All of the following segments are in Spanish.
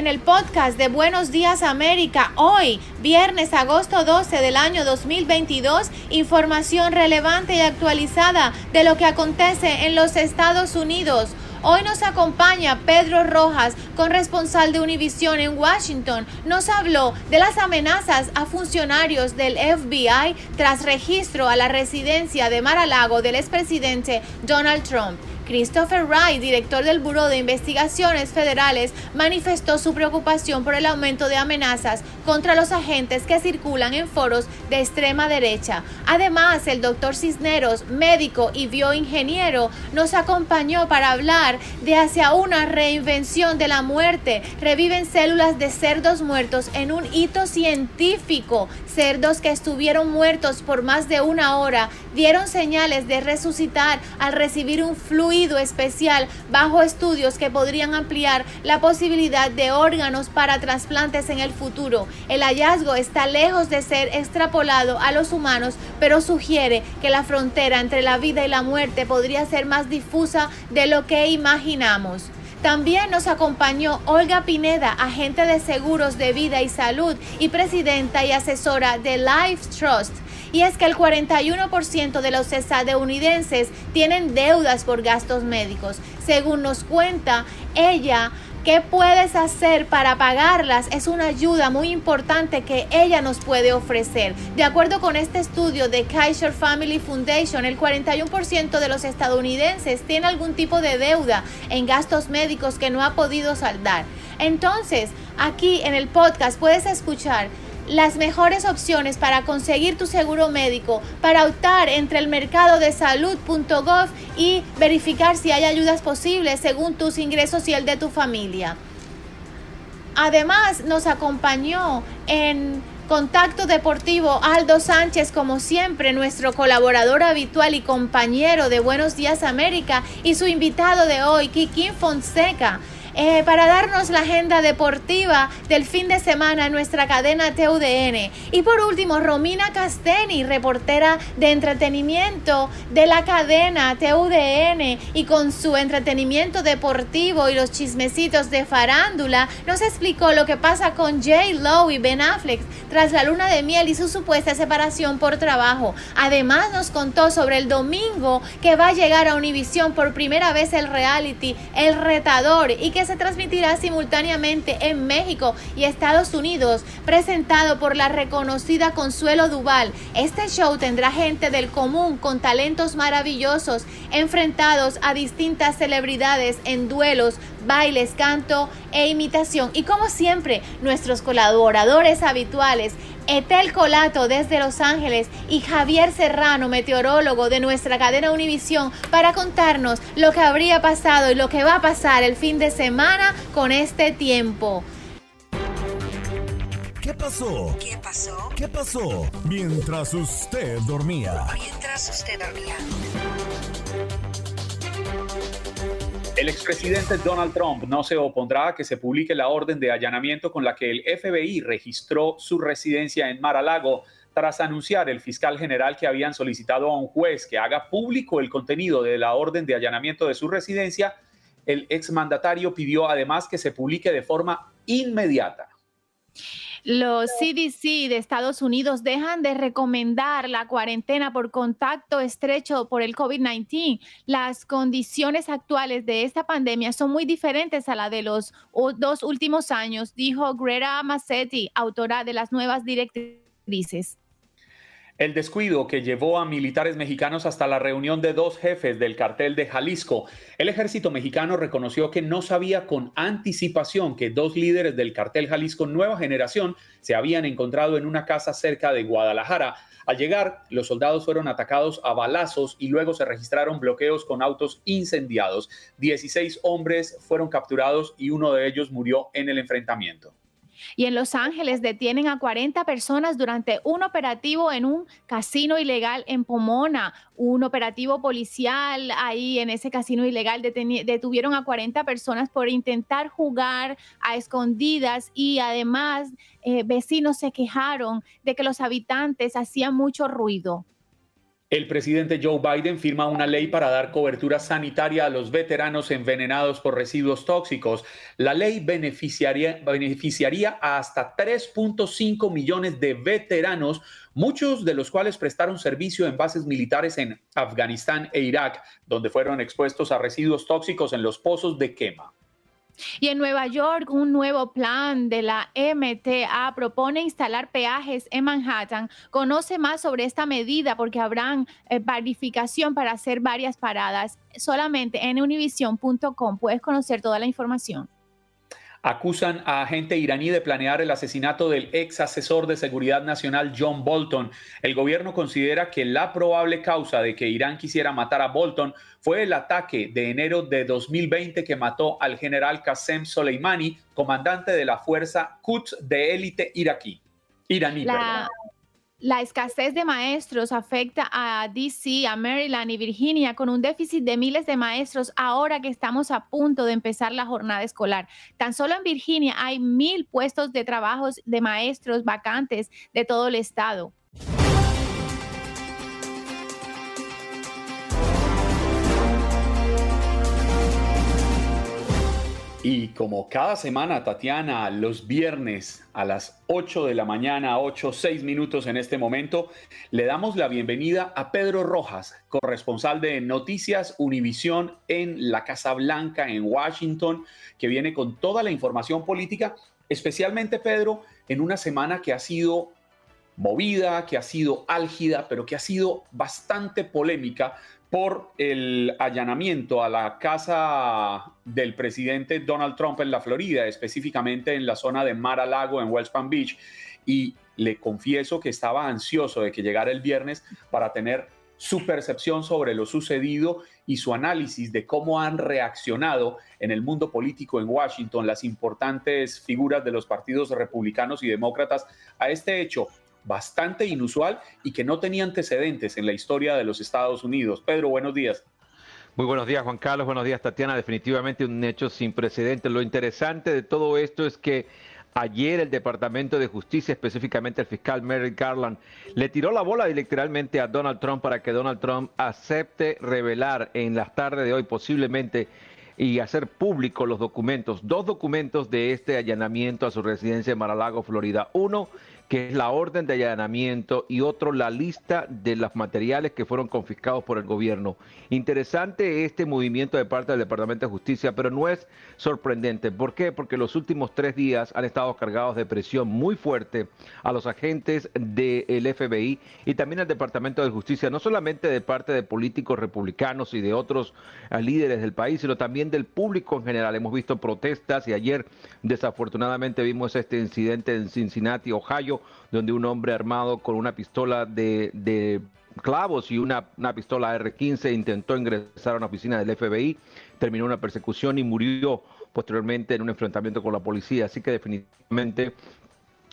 En el podcast de Buenos Días América. Hoy, viernes, agosto 12 del año 2022, información relevante y actualizada de lo que acontece en los Estados Unidos. Hoy nos acompaña Pedro Rojas, corresponsal de Univision en Washington. Nos habló de las amenazas a funcionarios del FBI tras registro a la residencia de Mar-a-Lago del expresidente Donald Trump. Christopher Wright, director del Buró de Investigaciones Federales, manifestó su preocupación por el aumento de amenazas contra los agentes que circulan en foros de extrema derecha. Además, el doctor Cisneros, médico y bioingeniero, nos acompañó para hablar de hacia una reinvención de la muerte. Reviven células de cerdos muertos en un hito científico. Cerdos que estuvieron muertos por más de una hora dieron señales de resucitar al recibir un fluido especial bajo estudios que podrían ampliar la posibilidad de órganos para trasplantes en el futuro. El hallazgo está lejos de ser extrapolado a los humanos, pero sugiere que la frontera entre la vida y la muerte podría ser más difusa de lo que imaginamos. También nos acompañó Olga Pineda, agente de seguros de vida y salud y presidenta y asesora de Life Trust y es que el 41% de los estadounidenses tienen deudas por gastos médicos. Según nos cuenta ella, ¿Qué puedes hacer para pagarlas? Es una ayuda muy importante que ella nos puede ofrecer. De acuerdo con este estudio de Kaiser Family Foundation, el 41% de los estadounidenses tiene algún tipo de deuda en gastos médicos que no ha podido saldar. Entonces, aquí en el podcast puedes escuchar las mejores opciones para conseguir tu seguro médico, para optar entre el mercado de salud.gov y verificar si hay ayudas posibles según tus ingresos y el de tu familia. Además, nos acompañó en Contacto Deportivo Aldo Sánchez, como siempre, nuestro colaborador habitual y compañero de Buenos Días América, y su invitado de hoy, Kikín Fonseca. Eh, para darnos la agenda deportiva del fin de semana en nuestra cadena TUDN. Y por último, Romina Casteni, reportera de entretenimiento de la cadena TUDN y con su entretenimiento deportivo y los chismecitos de farándula, nos explicó lo que pasa con J. Lowe y Ben Affleck tras la luna de miel y su supuesta separación por trabajo. Además, nos contó sobre el domingo que va a llegar a Univision por primera vez el reality El Retador y que se transmitirá simultáneamente en México y Estados Unidos, presentado por la reconocida Consuelo Duval. Este show tendrá gente del común con talentos maravillosos enfrentados a distintas celebridades en duelos, bailes, canto e imitación. Y como siempre, nuestros colaboradores habituales Etel Colato desde Los Ángeles y Javier Serrano, meteorólogo de nuestra cadena Univisión, para contarnos lo que habría pasado y lo que va a pasar el fin de semana con este tiempo. ¿Qué pasó? ¿Qué pasó? ¿Qué pasó? Mientras usted dormía. Mientras usted dormía. El expresidente Donald Trump no se opondrá a que se publique la orden de allanamiento con la que el FBI registró su residencia en Mar-a-Lago tras anunciar el fiscal general que habían solicitado a un juez que haga público el contenido de la orden de allanamiento de su residencia. El exmandatario pidió además que se publique de forma inmediata. Los CDC de Estados Unidos dejan de recomendar la cuarentena por contacto estrecho por el COVID-19. Las condiciones actuales de esta pandemia son muy diferentes a la de los dos últimos años, dijo Greta Massetti, autora de las nuevas directrices. El descuido que llevó a militares mexicanos hasta la reunión de dos jefes del cartel de Jalisco. El ejército mexicano reconoció que no sabía con anticipación que dos líderes del cartel Jalisco Nueva Generación se habían encontrado en una casa cerca de Guadalajara. Al llegar, los soldados fueron atacados a balazos y luego se registraron bloqueos con autos incendiados. 16 hombres fueron capturados y uno de ellos murió en el enfrentamiento. Y en Los Ángeles detienen a 40 personas durante un operativo en un casino ilegal en Pomona. Un operativo policial ahí en ese casino ilegal detuvieron a 40 personas por intentar jugar a escondidas y además eh, vecinos se quejaron de que los habitantes hacían mucho ruido. El presidente Joe Biden firma una ley para dar cobertura sanitaria a los veteranos envenenados por residuos tóxicos. La ley beneficiaría, beneficiaría a hasta 3.5 millones de veteranos, muchos de los cuales prestaron servicio en bases militares en Afganistán e Irak, donde fueron expuestos a residuos tóxicos en los pozos de quema. Y en Nueva York, un nuevo plan de la MTA propone instalar peajes en Manhattan. Conoce más sobre esta medida porque habrán eh, para hacer varias paradas. Solamente en univision.com puedes conocer toda la información acusan a agente iraní de planear el asesinato del ex asesor de seguridad nacional John Bolton. El gobierno considera que la probable causa de que Irán quisiera matar a Bolton fue el ataque de enero de 2020 que mató al general Qasem Soleimani, comandante de la fuerza Quds de élite iraquí. Iraní, la escasez de maestros afecta a DC, a Maryland y Virginia con un déficit de miles de maestros ahora que estamos a punto de empezar la jornada escolar. Tan solo en Virginia hay mil puestos de trabajos de maestros vacantes de todo el estado. Y como cada semana, Tatiana, los viernes a las 8 de la mañana, 8, 6 minutos en este momento, le damos la bienvenida a Pedro Rojas, corresponsal de Noticias Univisión en la Casa Blanca, en Washington, que viene con toda la información política, especialmente Pedro, en una semana que ha sido movida, que ha sido álgida, pero que ha sido bastante polémica por el allanamiento a la casa del presidente Donald Trump en la Florida, específicamente en la zona de Mar a Lago en West Palm Beach. Y le confieso que estaba ansioso de que llegara el viernes para tener su percepción sobre lo sucedido y su análisis de cómo han reaccionado en el mundo político en Washington las importantes figuras de los partidos republicanos y demócratas a este hecho bastante inusual y que no tenía antecedentes en la historia de los Estados Unidos. Pedro, buenos días. Muy buenos días, Juan Carlos. Buenos días, Tatiana. Definitivamente un hecho sin precedentes. Lo interesante de todo esto es que Ayer el Departamento de Justicia, específicamente el fiscal Merrick Garland, le tiró la bola literalmente a Donald Trump para que Donald Trump acepte revelar en las tardes de hoy posiblemente y hacer público los documentos, dos documentos de este allanamiento a su residencia en Mar-a-Lago, Florida. Uno que es la orden de allanamiento, y otro la lista de los materiales que fueron confiscados por el gobierno. Interesante este movimiento de parte del Departamento de Justicia, pero no es sorprendente. ¿Por qué? Porque los últimos tres días han estado cargados de presión muy fuerte a los agentes del FBI y también al Departamento de Justicia, no solamente de parte de políticos republicanos y de otros eh, líderes del país, sino también del público en general. Hemos visto protestas y ayer desafortunadamente vimos este incidente en Cincinnati, Ohio, donde un hombre armado con una pistola de, clavos y una, una pistola R-15 intentó ingresar a una oficina del FBI, terminó una persecución y murió posteriormente en un enfrentamiento con la policía. Así que definitivamente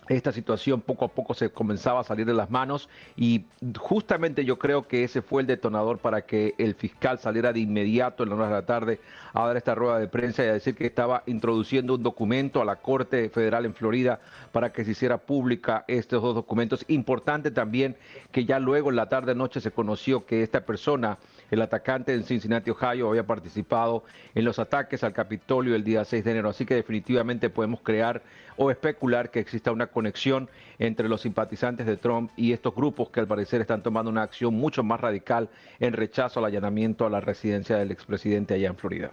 esta situación poco a poco se comenzaba a salir de las manos y justamente yo creo que ese fue el detonador para que el fiscal saliera de inmediato en la hora de la tarde a dar esta rueda de prensa y a decir que estaba introduciendo un documento a la Corte Federal en Florida para que se hiciera pública estos dos documentos. Importante también que ya luego en la tarde noche se conoció que esta persona, el atacante en Cincinnati, Ohio, había participado en los ataques al Capitolio el día 6 de enero. Así que definitivamente podemos crear o especular que exista una conexión entre los simpatizantes de Trump y estos grupos que al parecer están tomando una acción mucho más radical en rechazo al allanamiento a la residencia del expresidente allá en Florida.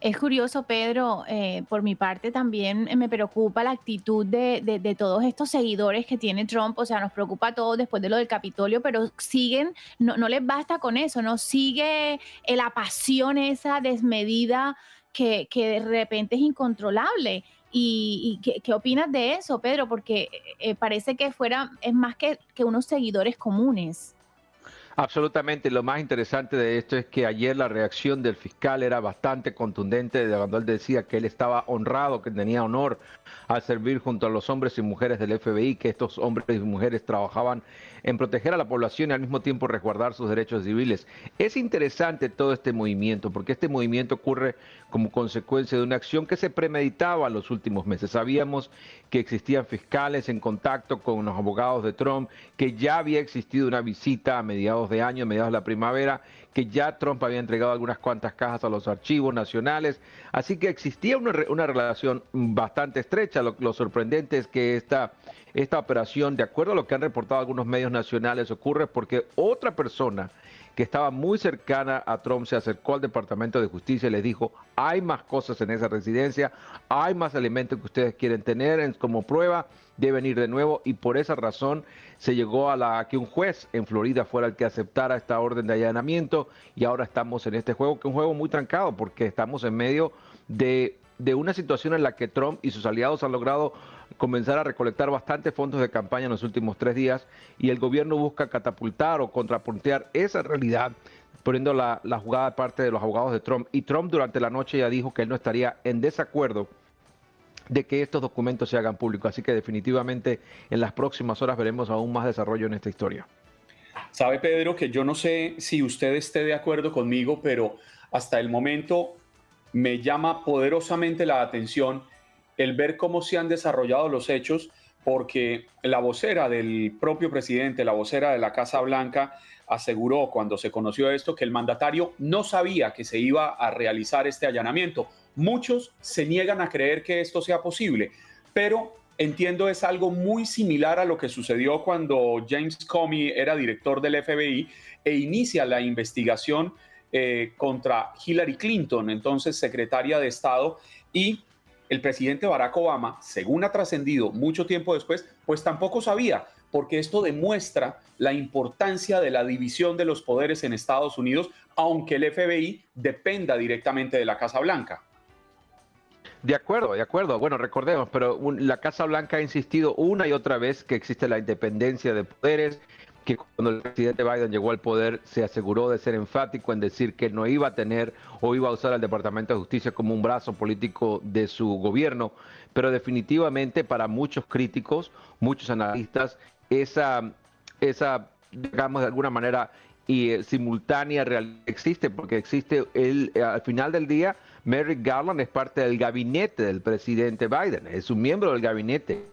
Es curioso, Pedro, eh, por mi parte también me preocupa la actitud de, todos estos seguidores que tiene Trump, o sea, nos preocupa a todos después de lo del Capitolio, pero siguen, no, no les basta con eso, ¿no? Sigue la pasión esa desmedida que, de repente es incontrolable. ¿Y, ¿qué, opinas de eso, Pedro? Porque eh, parece que fuera, es más que unos seguidores comunes. Absolutamente. Lo más interesante de esto es que ayer la reacción del fiscal era bastante contundente cuando él decía que él estaba honrado, que tenía honor al servir junto a los hombres y mujeres del FBI, que estos hombres y mujeres trabajaban en proteger a la población y al mismo tiempo resguardar sus derechos civiles. Es interesante todo este movimiento, porque este movimiento ocurre como consecuencia de una acción que se premeditaba en los últimos meses. Sabíamos que existían fiscales en contacto con los abogados de Trump, que ya había existido una visita a mediados de año, mediados de la primavera, que ya Trump había entregado algunas cuantas cajas a los archivos nacionales. Así que existía una, relación bastante estrecha. Lo, sorprendente es que esta, esta operación, de acuerdo a lo que han reportado algunos medios nacionales, ocurre porque otra persona que estaba muy cercana a Trump se acercó al Departamento de Justicia y les dijo, hay más cosas en esa residencia, hay más elementos que ustedes quieren tener como prueba, deben ir de nuevo y por esa razón se llegó a la que un juez en Florida fuera el que aceptara esta orden de allanamiento y ahora estamos en este juego, que es un juego muy trancado porque estamos en medio de, de una situación en la que Trump y sus aliados han logrado comenzar a recolectar bastantes fondos de campaña en los últimos tres días y el gobierno busca catapultar o contrapuntear esa realidad poniendo la, la jugada de parte de los abogados de Trump. Y Trump durante la noche ya dijo que él no estaría en desacuerdo de que estos documentos se hagan públicos. Así que definitivamente en las próximas horas veremos aún más desarrollo en esta historia. Sabe, Pedro, que yo no sé si usted esté de acuerdo conmigo, pero hasta el momento me llama poderosamente la atención el ver cómo se han desarrollado los hechos, porque la vocera del propio presidente, la vocera de la Casa Blanca, aseguró cuando se conoció esto que el mandatario no sabía que se iba a realizar este allanamiento. Muchos se niegan a creer que esto sea posible, pero entiendo es algo muy similar a lo que sucedió cuando James Comey era director del FBI e inicia la investigación eh, contra Hillary Clinton, entonces secretaria de Estado, y el presidente Barack Obama, según ha trascendido mucho tiempo después, pues tampoco sabía, porque esto demuestra la importancia de la división de los poderes en Estados Unidos, aunque el FBI dependa directamente de la Casa Blanca. De acuerdo, de acuerdo. Bueno, recordemos, pero la Casa Blanca ha insistido una y otra vez que existe la independencia de poderes, que cuando el presidente Biden llegó al poder se aseguró de ser enfático en decir que no iba a tener o iba a usar al Departamento de Justicia como un brazo político de su gobierno, pero definitivamente para muchos críticos, muchos analistas, esa, esa digamos de alguna manera, y eh, simultánea existe, porque existe el, eh, al final del día Merrick Garland es parte del gabinete del presidente Biden, es un miembro del gabinete.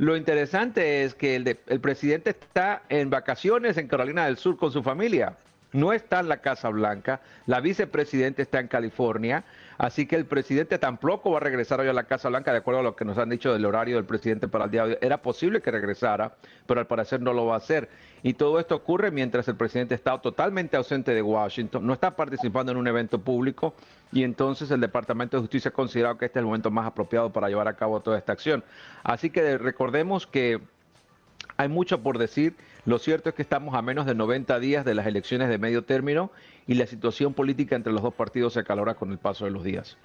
Lo interesante es que el, el presidente está en vacaciones en Carolina del Sur con su familia. No está en la Casa Blanca, la vicepresidenta está en California, así que el presidente tampoco va a regresar hoy a la Casa Blanca, de acuerdo a lo que nos han dicho del horario del presidente para el día de hoy. Era posible que regresara, pero al parecer no lo va a hacer. Y todo esto ocurre mientras el presidente está totalmente ausente de Washington, no está participando en un evento público y entonces el Departamento de Justicia ha considerado que este es el momento más apropiado para llevar a cabo toda esta acción. Así que recordemos que hay mucho por decir. Lo cierto es que estamos a menos de 90 días de las elecciones de medio término y la situación política entre los dos partidos se acalora con el paso de los días.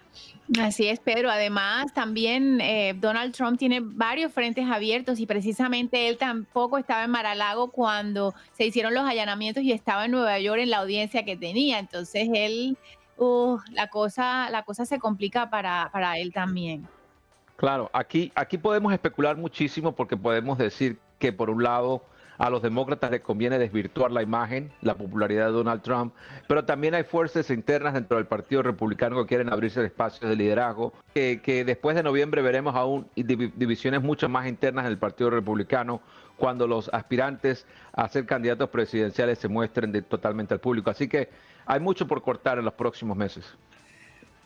Así es, Pedro. Además, también eh, Donald Trump tiene varios frentes abiertos y precisamente él tampoco estaba en Maralago cuando se hicieron los allanamientos y estaba en Nueva York en la audiencia que tenía. Entonces, él, uh, la, cosa, la cosa se complica para, para él también. Claro, aquí, aquí podemos especular muchísimo porque podemos decir que por un lado a los demócratas les conviene desvirtuar la imagen, la popularidad de Donald Trump, pero también hay fuerzas internas dentro del Partido Republicano que quieren abrirse espacios de liderazgo, que, después de noviembre veremos aún divisiones mucho más internas en el Partido Republicano cuando los aspirantes a ser candidatos presidenciales se muestren totalmente al público. Así que hay mucho por cortar en los próximos meses.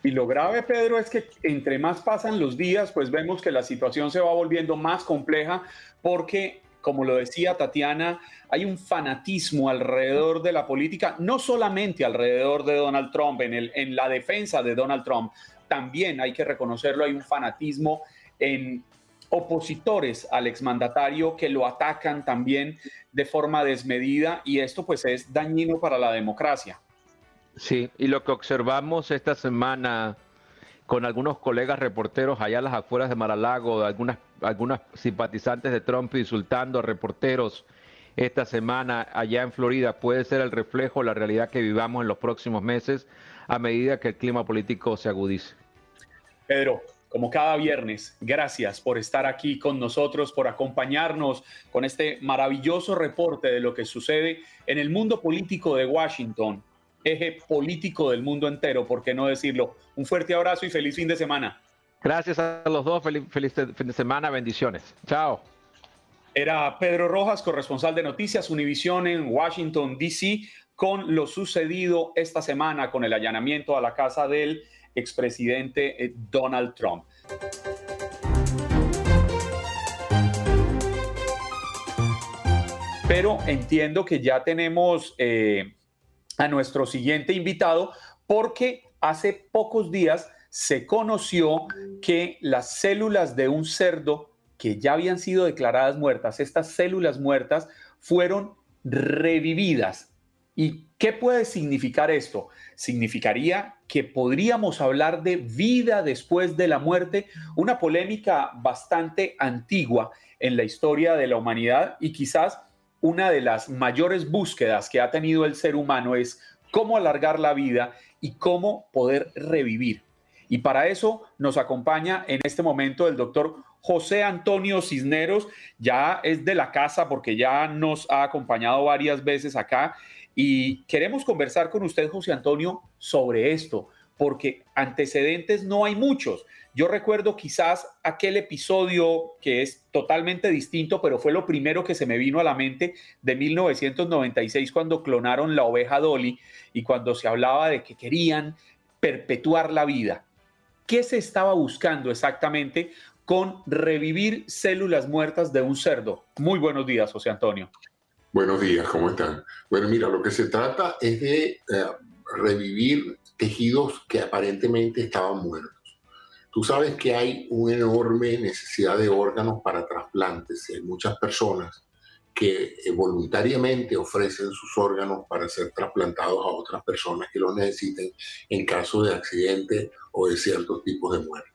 Y lo grave, Pedro, es que entre más pasan los días, pues vemos que la situación se va volviendo más compleja porque como lo decía Tatiana, hay un fanatismo alrededor de la política, no solamente alrededor de Donald Trump, en, el, en la defensa de Donald Trump, también hay que reconocerlo, hay un fanatismo en opositores al exmandatario que lo atacan también de forma desmedida y esto pues es dañino para la democracia. Sí, y lo que observamos esta semana con algunos colegas reporteros allá a las afueras de Maralago, algunas, algunas simpatizantes de Trump insultando a reporteros esta semana allá en Florida, puede ser el reflejo de la realidad que vivamos en los próximos meses a medida que el clima político se agudice. Pedro, como cada viernes, gracias por estar aquí con nosotros, por acompañarnos con este maravilloso reporte de lo que sucede en el mundo político de Washington, eje político del mundo entero, ¿por qué no decirlo? Un fuerte abrazo y feliz fin de semana. Gracias a los dos, feliz, fin de semana, bendiciones. Chao. Era Pedro Rojas, corresponsal de Noticias Univisión en Washington, D.C., con lo sucedido esta semana con el allanamiento a la casa del expresidente eh, Donald Trump. Pero entiendo que ya tenemos eh, a nuestro siguiente invitado porque hace pocos días se conoció que las células de un cerdo que ya habían sido declaradas muertas, estas células muertas fueron revividas. ¿Y qué puede significar esto? Significaría que podríamos hablar de vida después de la muerte, una polémica bastante antigua en la historia de la humanidad y quizás una de las mayores búsquedas que ha tenido el ser humano es cómo alargar la vida y cómo poder revivir. Y para eso nos acompaña en este momento el doctor José Antonio Cisneros, ya es de la casa porque ya nos ha acompañado varias veces acá y queremos conversar con usted, José Antonio, sobre esto, porque antecedentes no hay muchos. Yo recuerdo quizás aquel episodio que es totalmente distinto, pero fue lo primero que se me vino a la mente de 1996 cuando clonaron la oveja Dolly y cuando se hablaba de que querían perpetuar la vida. ¿Qué se estaba buscando exactamente con revivir células muertas de un cerdo? Muy buenos días, José Antonio. Buenos días, ¿cómo están? Bueno, mira, lo que se trata es de eh, revivir tejidos que aparentemente estaban muertos. Tú sabes que hay una enorme necesidad de órganos para trasplantes. Hay muchas personas que eh, voluntariamente ofrecen sus órganos para ser trasplantados a otras personas que los necesiten en caso de accidente o de ciertos tipos de muerte.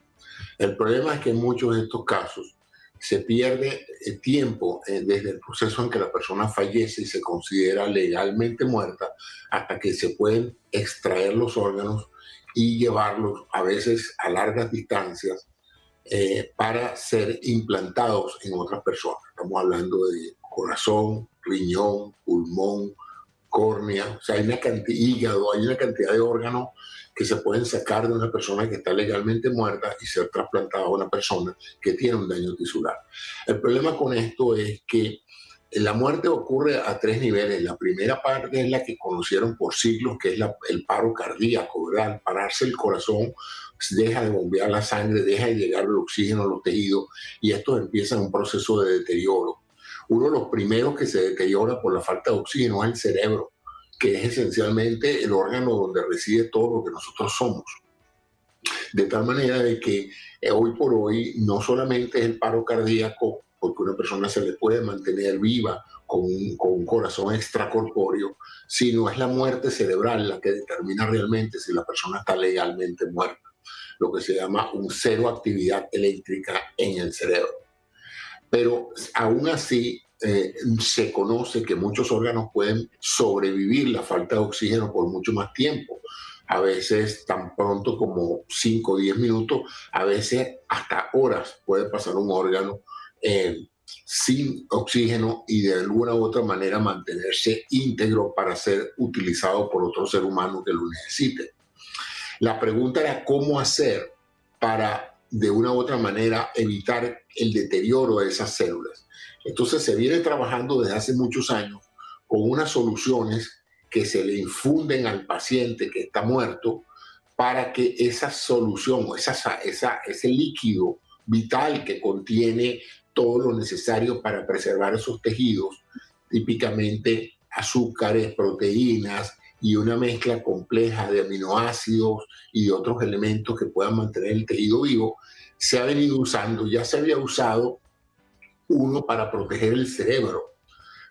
El problema es que en muchos de estos casos se pierde eh, tiempo eh, desde el proceso en que la persona fallece y se considera legalmente muerta hasta que se pueden extraer los órganos y llevarlos a veces a largas distancias eh, para ser implantados en otras personas. Estamos hablando de corazón, riñón, pulmón, córnea, o sea, hay una cantidad, hígado, hay una cantidad de órganos que se pueden sacar de una persona que está legalmente muerta y ser trasplantada a una persona que tiene un daño tisular. El problema con esto es que la muerte ocurre a tres niveles. La primera parte es la que conocieron por siglos, que es el paro cardíaco, ¿verdad? Pararse el corazón, deja de bombear la sangre, deja de llegar el oxígeno a los tejidos y esto empieza un proceso de deterioro. Uno de los primeros que se deteriora por la falta de oxígeno es el cerebro, que es esencialmente el órgano donde reside todo lo que nosotros somos. De tal manera de que eh, hoy por hoy no solamente es el paro cardíaco porque una persona se le puede mantener viva con un, corazón extracorpóreo, sino es la muerte cerebral la que determina realmente si la persona está legalmente muerta, lo que se llama un cero actividad eléctrica en el cerebro. Pero aún así, eh, se conoce que muchos órganos pueden sobrevivir la falta de oxígeno por mucho más tiempo. A veces tan pronto como 5 o 10 minutos, a veces hasta horas puede pasar un órgano eh, sin oxígeno y de alguna u otra manera mantenerse íntegro para ser utilizado por otro ser humano que lo necesite. La pregunta era cómo hacer para de una u otra manera evitar el deterioro de esas células. Entonces se viene trabajando desde hace muchos años con unas soluciones que se le infunden al paciente que está muerto para que esa solución, esa, esa, ese líquido vital que contiene todo lo necesario para preservar esos tejidos, típicamente azúcares, proteínas y una mezcla compleja de aminoácidos y otros elementos que puedan mantener el tejido vivo, se ha venido usando, ya se había usado uno para proteger el cerebro,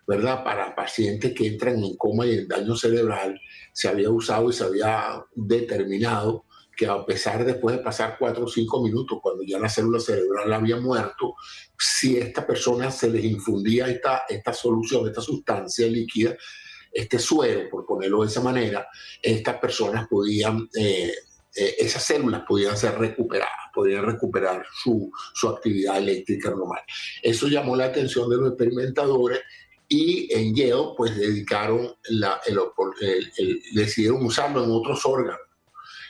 ¿verdad? Para pacientes que entran en coma y en daño cerebral, se había usado y se había determinado que a pesar después de pasar cuatro o cinco minutos, cuando ya la célula cerebral había muerto, si a esta persona se les infundía esta, esta solución, esta sustancia líquida, este suero, por ponerlo de esa manera, estas personas podían, eh, eh, esas células podían ser recuperadas, podían recuperar su, su actividad eléctrica normal. Eso llamó la atención de los experimentadores y en Yale pues dedicaron la, el, decidieron usarlo en otros órganos.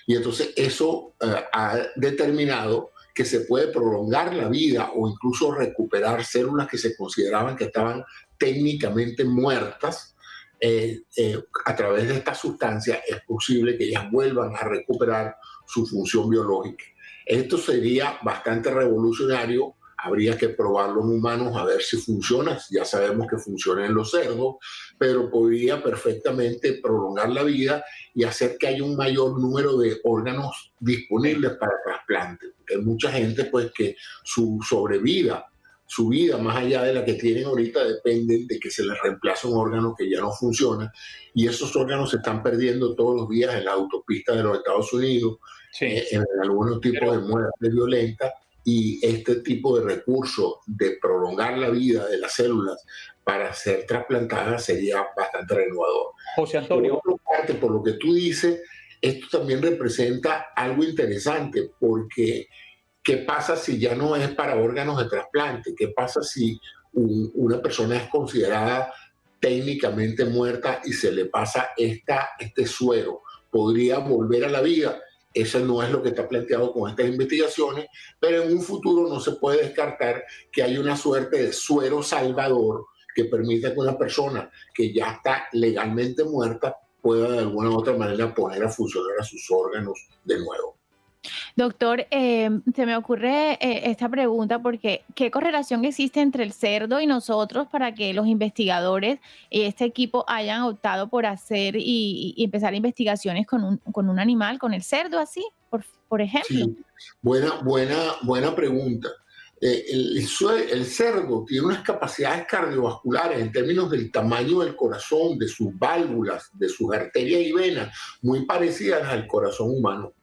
Y entonces eso eh, ha determinado que se puede prolongar la vida o incluso recuperar células que se consideraban que estaban técnicamente muertas. Eh, a través de esta sustancia es posible que ellas vuelvan a recuperar su función biológica. Esto sería bastante revolucionario habría que probarlo en humanos a ver si funciona. Ya sabemos que funciona en los cerdos, pero podría perfectamente prolongar la vida y hacer que haya un mayor número de órganos disponibles para trasplante. Hay mucha gente pues que su sobrevida, su vida más allá de la que tienen ahorita depende de que se les reemplace un órgano que ya no funciona y esos órganos se están perdiendo todos los días en la autopista de los Estados Unidos, eh, en algunos tipos de muerte violenta y este tipo de recurso de prolongar la vida de las células para ser trasplantadas sería bastante renovador. José Antonio. Por parte, por lo que tú dices, esto también representa algo interesante porque ¿qué pasa si ya no es para órganos de trasplante? ¿Qué pasa si una persona es considerada técnicamente muerta y se le pasa esta, este suero? ¿Podría volver a la vida? Eso no es lo que está planteado con estas investigaciones, pero en un futuro no se puede descartar que hay una suerte de suero salvador que permita que una persona que ya está legalmente muerta pueda de alguna u otra manera poner a funcionar a sus órganos de nuevo. Doctor, eh, se me ocurre eh, esta pregunta porque ¿qué correlación existe entre el cerdo y nosotros para que los investigadores y este equipo hayan optado por hacer y, empezar investigaciones con un, con un, animal, con el cerdo así, por, por ejemplo? Sí. Buena, buena, buena pregunta. Eh, el, el, cerdo tiene unas capacidades cardiovasculares en términos del tamaño del corazón, de sus válvulas, de sus arterias y venas, muy parecidas al corazón humano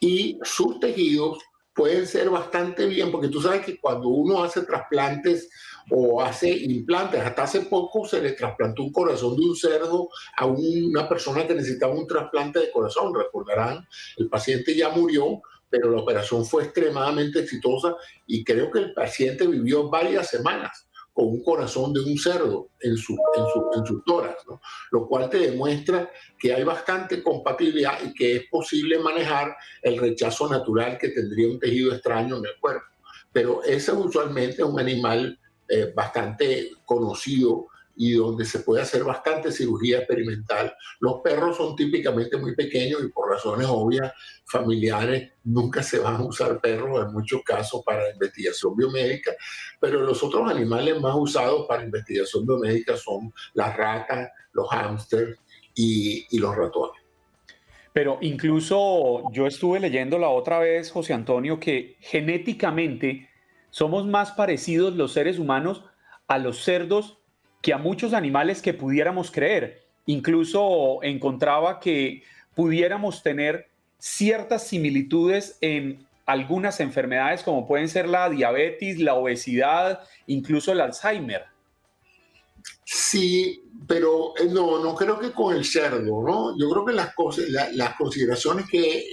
y sus tejidos pueden ser bastante bien, porque tú sabes que cuando uno hace trasplantes o hace implantes, hasta hace poco se le trasplantó un corazón de un cerdo a una persona que necesitaba un trasplante de corazón, recordarán, el paciente ya murió, pero la operación fue extremadamente exitosa y creo que el paciente vivió varias semanas con un corazón de un cerdo en su, en su, en su tórax, ¿no? lo cual te demuestra que hay bastante compatibilidad y que es posible manejar el rechazo natural que tendría un tejido extraño en el cuerpo. Pero ese usualmente es un animal eh, bastante conocido y donde se puede hacer bastante cirugía experimental. Los perros son típicamente muy pequeños y por razones obvias familiares nunca se van a usar perros en muchos casos para investigación biomédica, pero los otros animales más usados para investigación biomédica son las ratas, los hámsters y, y los ratones. Pero incluso yo estuve leyendo la otra vez, José Antonio, que genéticamente somos más parecidos los seres humanos a los cerdos que a muchos animales que pudiéramos creer. Incluso encontraba que pudiéramos tener ciertas similitudes en algunas enfermedades como pueden ser la diabetes, la obesidad, incluso el Alzheimer. Sí, pero eh, no, no creo que con el cerdo, ¿no? Yo creo que las, cosas, las consideraciones que,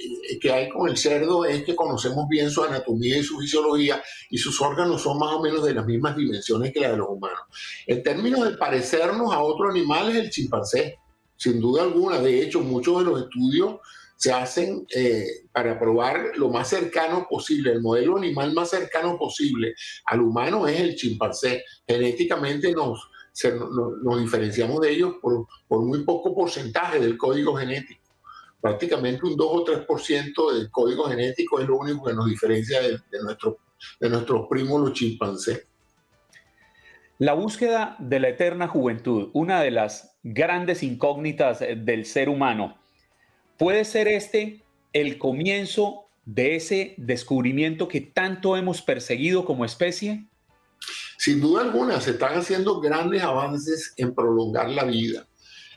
que, hay con el cerdo es que conocemos bien su anatomía y su fisiología y sus órganos son más o menos de las mismas dimensiones que las de los humanos. En términos de parecernos a otro animal es el chimpancé, sin duda alguna. De hecho, muchos de los estudios se hacen eh, para probar lo más cercano posible, el modelo animal más cercano posible al humano es el chimpancé. Genéticamente nos nos, diferenciamos de ellos por, muy poco porcentaje del código genético. Prácticamente un 2 o 3% del código genético es lo único que nos diferencia de, nuestro de nuestros primos los chimpancés. La búsqueda de la eterna juventud, una de las grandes incógnitas del ser humano, ¿puede ser este el comienzo de ese descubrimiento que tanto hemos perseguido como especie? Sin duda alguna, se están haciendo grandes avances en prolongar la vida.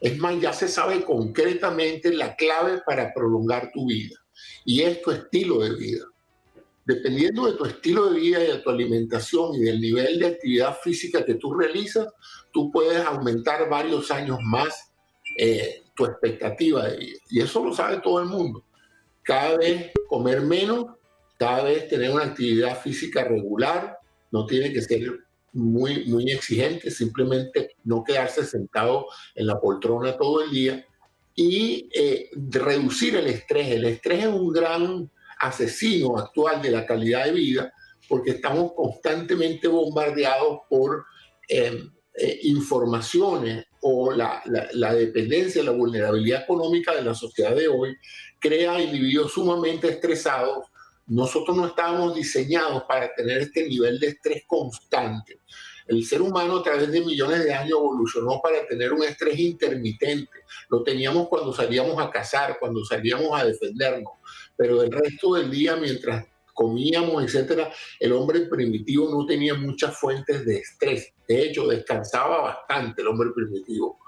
Es más, ya se sabe concretamente la clave para prolongar tu vida y es tu estilo de vida. Dependiendo de tu estilo de vida y de tu alimentación y del nivel de actividad física que tú realizas, tú puedes aumentar varios años más eh, tu expectativa de vida. Y eso lo sabe todo el mundo. Cada vez comer menos, cada vez tener una actividad física regular, no tiene que ser muy, muy exigente, simplemente no quedarse sentado en la poltrona todo el día y eh, reducir el estrés. El estrés es un gran asesino actual de la calidad de vida porque estamos constantemente bombardeados por em, eh, informaciones o la, la, la, dependencia, la vulnerabilidad económica de la sociedad de hoy crea individuos sumamente estresados. Nosotros no estábamos diseñados para tener este nivel de estrés constante. El ser humano a través de millones de años evolucionó para tener un estrés intermitente. Lo teníamos cuando salíamos a cazar, cuando salíamos a defendernos, pero el resto del día, mientras comíamos, etcétera, el hombre primitivo no tenía muchas fuentes de estrés. De hecho, descansaba bastante el hombre primitivo.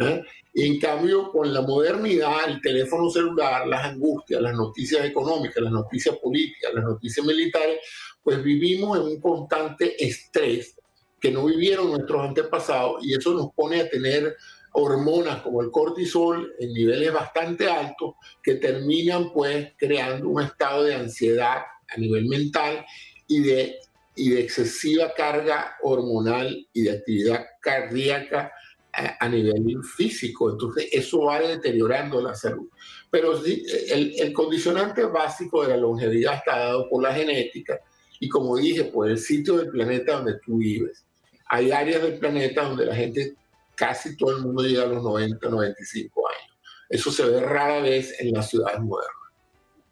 ¿eh? En cambio, con la modernidad, el teléfono celular, las angustias, las noticias económicas, las noticias políticas, las noticias militares, pues vivimos en un constante estrés que no vivieron nuestros antepasados y eso nos pone a tener hormonas como el cortisol en niveles bastante altos que terminan pues creando un estado de ansiedad a nivel mental y de, y de excesiva carga hormonal y de actividad cardíaca a, a nivel físico. Entonces eso va deteriorando la salud. Pero el, el condicionante básico de la longevidad está dado por la genética y como dije, por el sitio del planeta donde tú vives hay áreas del planeta donde la gente, casi todo el mundo llega a los 90, 95 años. Eso se ve rara vez en las ciudades modernas.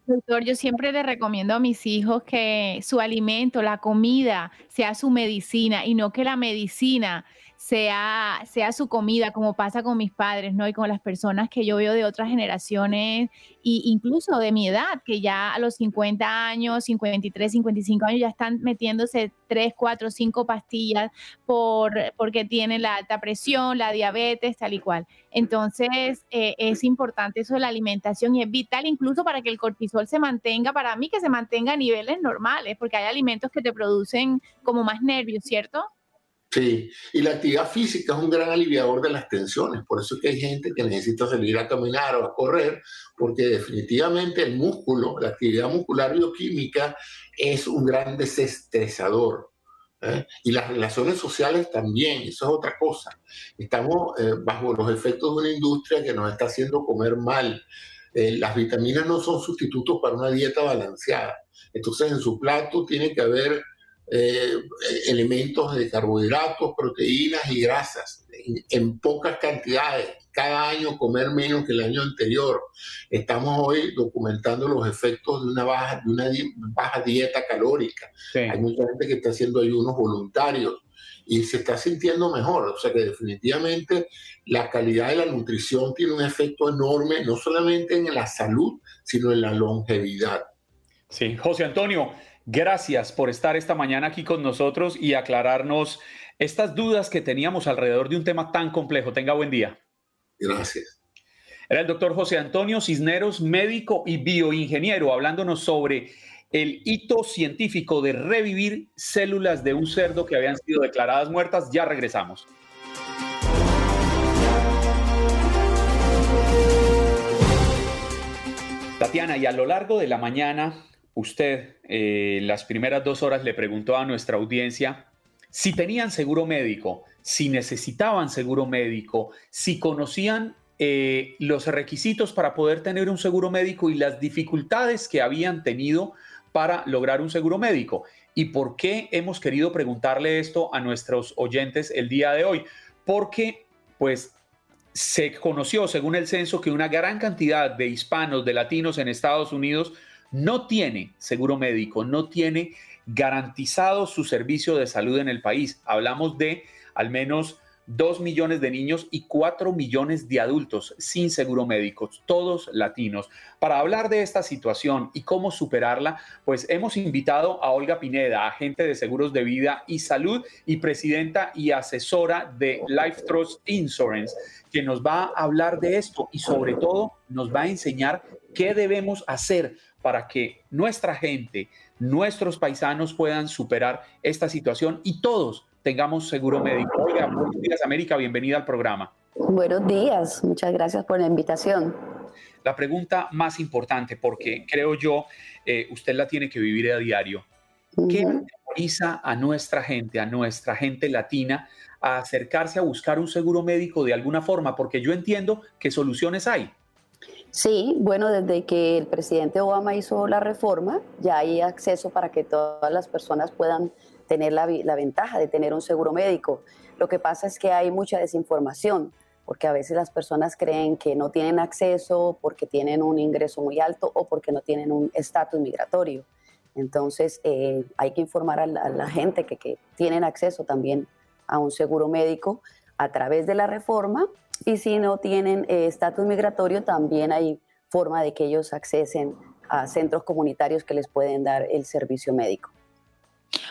Doctor, yo siempre le recomiendo a mis hijos que su alimento, la comida, sea su medicina y no que la medicina sea, sea su comida, como pasa con mis padres, ¿no? Y con las personas que yo veo de otras generaciones e incluso de mi edad, que ya a los 50 años, 53, 55 años ya están metiéndose 3, 4, 5 pastillas por, porque tienen la alta presión, la diabetes, tal y cual. Entonces, eh, es importante eso de la alimentación y es vital incluso para que el cortisol se mantenga, para mí que se mantenga a niveles normales, porque hay alimentos que te producen como más nervios, ¿cierto? Sí, y la actividad física es un gran aliviador de las tensiones, por eso es que hay gente que necesita salir a caminar o a correr, porque definitivamente el músculo, la actividad muscular bioquímica es un gran desestresador. ¿eh? Y las relaciones sociales también, eso es otra cosa. Estamos eh, bajo los efectos de una industria que nos está haciendo comer mal. Eh, las vitaminas no son sustitutos para una dieta balanceada. Entonces en su plato tiene que haber eh, elementos de carbohidratos, proteínas y grasas en, pocas cantidades. Cada año comer menos que el año anterior. Estamos hoy documentando los efectos de una baja, de una baja dieta calórica. Hay mucha gente que está haciendo ayunos voluntarios y se está sintiendo mejor. O sea que definitivamente la calidad de la nutrición tiene un efecto enorme, no solamente en la salud, sino en la longevidad. Sí, José Antonio, Gracias por estar esta mañana aquí con nosotros y aclararnos estas dudas que teníamos alrededor de un tema tan complejo. Tenga buen día. Gracias. Era el doctor José Antonio Cisneros, médico y bioingeniero, hablándonos sobre el hito científico de revivir células de un cerdo que habían sido declaradas muertas. Ya regresamos. Tatiana, y a lo largo de la mañana usted eh, las primeras dos horas le preguntó a nuestra audiencia si tenían seguro médico, si necesitaban seguro médico, si conocían eh, los requisitos para poder tener un seguro médico y las dificultades que habían tenido para lograr un seguro médico. ¿Y por qué hemos querido preguntarle esto a nuestros oyentes el día de hoy? Porque, pues, se conoció, según el censo, que una gran cantidad de hispanos, de latinos en Estados Unidos, no tiene seguro médico, no tiene garantizado su servicio de salud en el país. Hablamos de al menos 2 millones de niños y 4 millones de adultos sin seguro médico, todos latinos. Para hablar de esta situación y cómo superarla, pues hemos invitado a Olga Pineda, agente de seguros de vida y salud y presidenta y asesora de Life Trust Insurance, que nos va a hablar de esto y sobre todo nos va a enseñar qué debemos hacer para que nuestra gente, nuestros paisanos puedan superar esta situación y todos tengamos seguro médico. Oiga, buenos días América, bienvenida al programa. Buenos días, muchas gracias por la invitación. La pregunta más importante, porque creo yo, eh, usted la tiene que vivir a diario. ¿Qué autoriza a nuestra gente, a nuestra gente latina, a acercarse a buscar un seguro médico de alguna forma? Porque yo entiendo que soluciones hay. Sí, bueno, desde que el presidente Obama hizo la reforma, ya hay acceso para que todas las personas puedan tener la, ventaja de tener un seguro médico. Lo que pasa es que hay mucha desinformación, porque a veces las personas creen que no tienen acceso porque tienen un ingreso muy alto o porque no tienen un estatus migratorio. Entonces eh, hay que informar a la, gente que, que, tienen acceso también a un seguro médico a través de la reforma y si no tienen eh, estatus migratorio también hay forma de que ellos accesen a centros comunitarios que les pueden dar el servicio médico.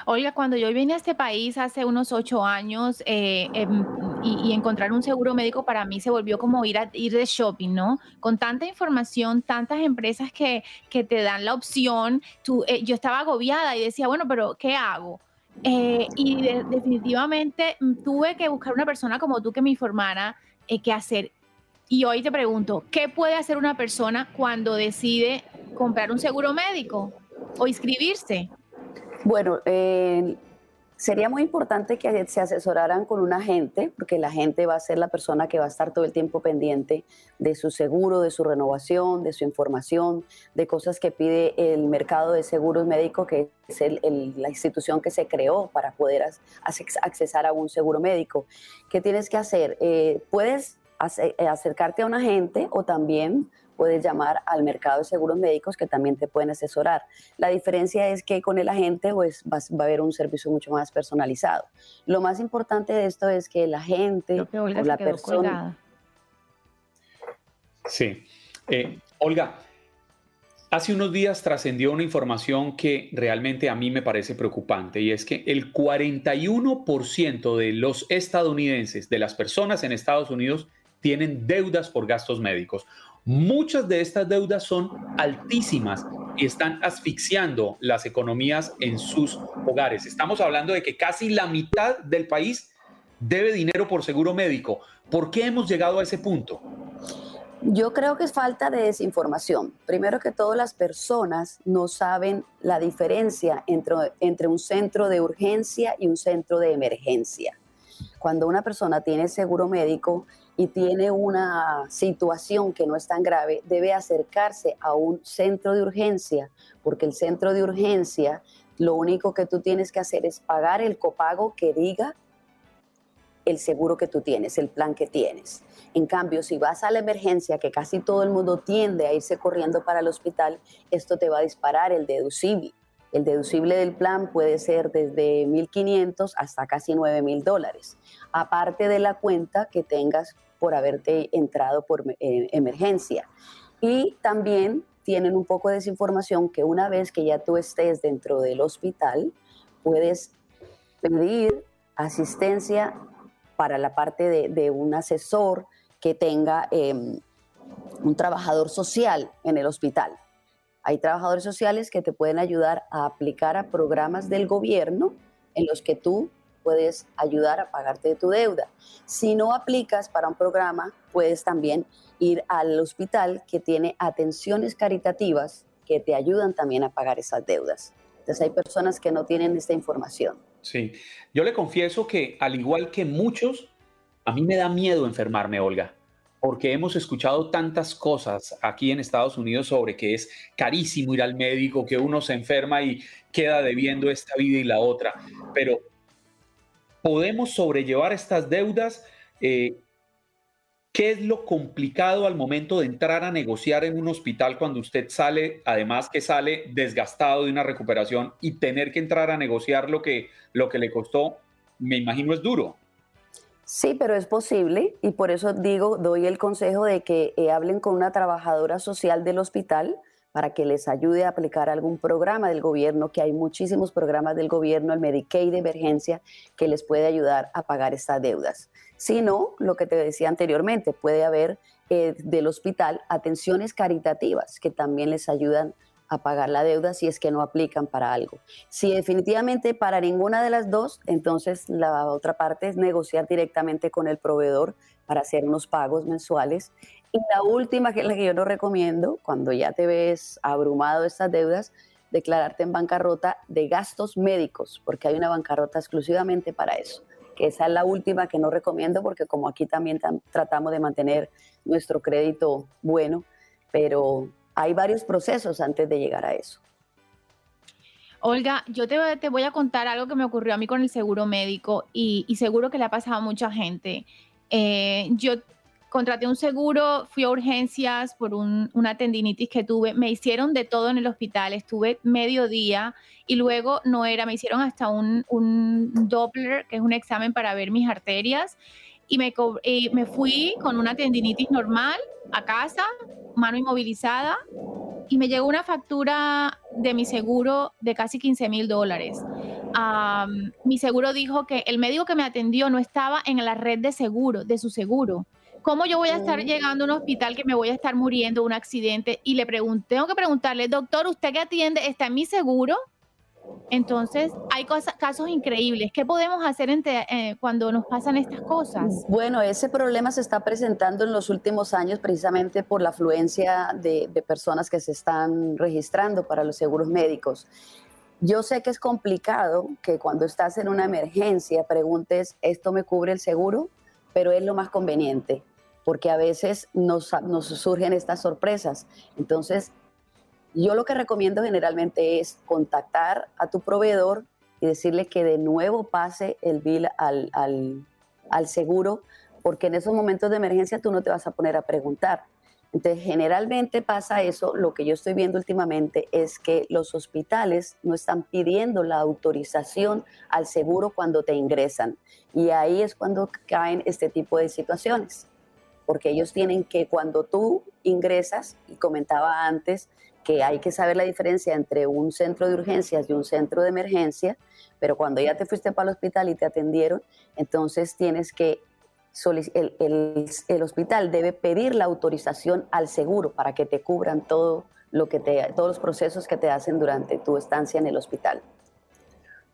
Olga, cuando yo vine a este país hace unos ocho años eh, em, y, encontrar un seguro médico para mí se volvió como ir, a, ir de shopping, ¿no? Con tanta información, tantas empresas que, que te dan la opción, tú, eh, yo estaba agobiada y decía, bueno, pero ¿qué hago? Y definitivamente mm, tuve que buscar una persona como tú que me informara qué hacer. Y hoy te pregunto, ¿qué puede hacer una persona cuando decide comprar un seguro médico o inscribirse? Bueno, eh, sería muy importante que se asesoraran con un agente, porque la agente va a ser la persona que va a estar todo el tiempo pendiente de su seguro, de su renovación, de su información, de cosas que pide el mercado de seguros médicos, que es la institución que se creó para poder accesar a un seguro médico. ¿Qué tienes que hacer? Eh, puedes acercarte a un agente o también puedes llamar al mercado de seguros médicos que también te pueden asesorar. La diferencia es que con el agente pues, va, a haber un servicio mucho más personalizado. Lo más importante de esto es que la gente o la persona... Sí. Eh, Olga, hace unos días trascendió una información que realmente a mí me parece preocupante y es que el 41% de los estadounidenses, de las personas en Estados Unidos, tienen deudas por gastos médicos. Muchas de estas deudas son altísimas y están asfixiando las economías en sus hogares. Estamos hablando de que casi la mitad del país debe dinero por seguro médico. ¿Por qué hemos llegado a ese punto? Yo creo que es falta de desinformación. Primero que todo, las personas no saben la diferencia entre, entre un centro de urgencia y un centro de emergencia. Cuando una persona tiene seguro médico, y tiene una situación que no es tan grave, debe acercarse a un centro de urgencia, porque el centro de urgencia lo único que tú tienes que hacer es pagar el copago que diga el seguro que tú tienes, el plan que tienes. En cambio, si vas a la emergencia, que casi todo el mundo tiende a irse corriendo para el hospital, esto te va a disparar el deducible. El deducible del plan puede ser desde 1.500 hasta casi 9.000 dólares, aparte de la cuenta que tengas por haberte entrado por eh, emergencia. Y también tienen un poco de desinformación que una vez que ya tú estés dentro del hospital, puedes pedir asistencia para la parte de, un asesor que tenga em, un trabajador social en el hospital. Hay trabajadores sociales que te pueden ayudar a aplicar a programas del gobierno en los que tú puedes ayudar a pagarte de tu deuda. Si no aplicas para un programa, puedes también ir al hospital que tiene atenciones caritativas que te ayudan también a pagar esas deudas. Entonces hay personas que no tienen esta información. Sí, yo le confieso que al igual que muchos, a mí me da miedo enfermarme, Olga, porque hemos escuchado tantas cosas aquí en Estados Unidos sobre que es carísimo ir al médico, que uno se enferma y queda debiendo esta vida y la otra. Pero podemos sobrellevar estas deudas. Eh, ¿Qué es lo complicado al momento de entrar a negociar en un hospital cuando usted sale, además que sale desgastado de una recuperación y tener que entrar a negociar lo que, lo que le costó, me imagino es duro? Sí, pero es posible y por eso digo, doy el consejo de que eh, hablen con una trabajadora social del hospital para que les ayude a aplicar algún programa del gobierno, que hay muchísimos programas del gobierno, el Medicaid de emergencia, que les puede ayudar a pagar estas deudas sino lo que te decía anteriormente, puede haber eh, del hospital atenciones caritativas que también les ayudan a pagar la deuda si es que no aplican para algo. Si definitivamente para ninguna de las dos, entonces la otra parte es negociar directamente con el proveedor para hacer unos pagos mensuales. Y la última, que es la que yo no recomiendo, cuando ya te ves abrumado de estas deudas, declararte en bancarrota de gastos médicos, porque hay una bancarrota exclusivamente para eso que esa es la última que no recomiendo porque como aquí también tratamos de mantener nuestro crédito bueno, pero hay varios procesos antes de llegar a eso. Olga, yo te, voy a contar algo que me ocurrió a mí con el seguro médico y, seguro que le ha pasado a mucha gente. Eh, yo contraté un seguro, fui a urgencias por una tendinitis que tuve, me hicieron de todo en el hospital, estuve medio día y luego no era, me hicieron hasta un, Doppler, que es un examen para ver mis arterias, y me, me fui con una tendinitis normal a casa, mano inmovilizada, y me llegó una factura de mi seguro de casi 15 mil dólares. mi seguro dijo que el médico que me atendió no estaba en la red de seguro, de su seguro. ¿Cómo yo voy a estar llegando a un hospital que me voy a estar muriendo un accidente? Y le pregunté, tengo que preguntarle, doctor, ¿usted que atiende está en mi seguro? Entonces, hay cosas, casos increíbles. ¿Qué podemos hacer eh, cuando nos pasan estas cosas? Bueno, ese problema se está presentando en los últimos años precisamente por la afluencia de, de personas que se están registrando para los seguros médicos. Yo sé que es complicado que cuando estás en una emergencia preguntes, ¿esto me cubre el seguro? Pero es lo más conveniente porque a veces nos, surgen estas sorpresas. Entonces, yo lo que recomiendo generalmente es contactar a tu proveedor y decirle que de nuevo pase el bill al, al, seguro, porque en esos momentos de emergencia tú no te vas a poner a preguntar. Entonces, generalmente pasa eso. Lo que yo estoy viendo últimamente es que los hospitales no están pidiendo la autorización al seguro cuando te ingresan. Y ahí es cuando caen este tipo de situaciones porque ellos tienen que cuando tú ingresas, y comentaba antes que hay que saber la diferencia entre un centro de urgencias y un centro de emergencia, pero cuando ya te fuiste para el hospital y te atendieron, entonces tienes que, el, el, hospital debe pedir la autorización al seguro para que te cubran todo lo que te, todos los procesos que te hacen durante tu estancia en el hospital.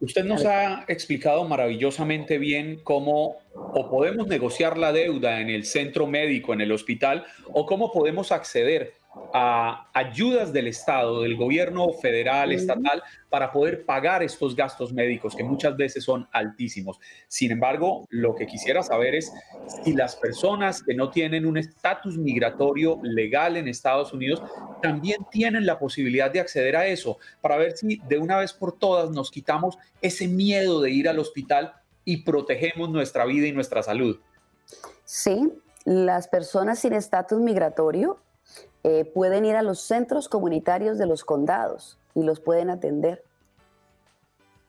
Usted nos ha explicado maravillosamente bien cómo o podemos negociar la deuda en el centro médico, en el hospital, o cómo podemos acceder a ayudas del Estado, del gobierno federal, estatal, para poder pagar estos gastos médicos que muchas veces son altísimos. Sin embargo, lo que quisiera saber es si las personas que no tienen un estatus migratorio legal en Estados Unidos también tienen la posibilidad de acceder a eso, para ver si de una vez por todas nos quitamos ese miedo de ir al hospital y protegemos nuestra vida y nuestra salud. Sí, las personas sin estatus migratorio eh, pueden ir a los centros comunitarios de los condados y los pueden atender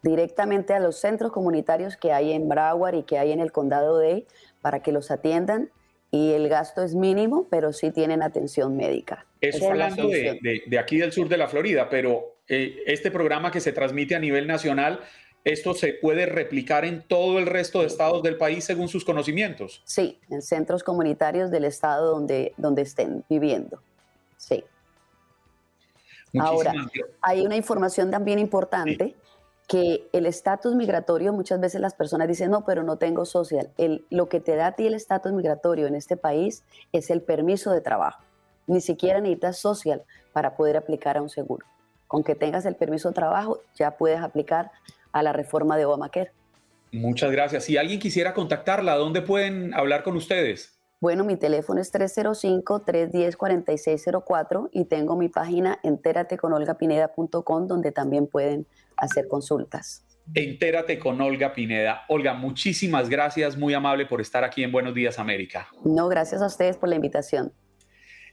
directamente a los centros comunitarios que hay en Broward y que hay en el condado de para que los atiendan y el gasto es mínimo, pero sí tienen atención médica. Eso hablando de, aquí del sur de la Florida, pero eh, este programa que se transmite a nivel nacional, ¿esto se puede replicar en todo el resto de estados del país según sus conocimientos? Sí, en centros comunitarios del estado donde, donde estén viviendo. Ahora, hay una información también importante. que el estatus migratorio, muchas veces las personas dicen, no, pero no tengo social. El, lo que te da a ti el estatus migratorio en este país es el permiso de trabajo. Ni siquiera necesitas social para poder aplicar a un seguro. Con que tengas el permiso de trabajo, ya puedes aplicar a la reforma de Obamacare. Muchas gracias. Si alguien quisiera contactarla, ¿dónde pueden hablar con ustedes? Bueno, mi teléfono es 305-310-4604 y tengo mi página entérateconolgapineda.com donde también pueden hacer consultas. Entérate con Olga Pineda. Olga, muchísimas gracias, muy amable por estar aquí en Buenos Días América. No, gracias a ustedes por la invitación.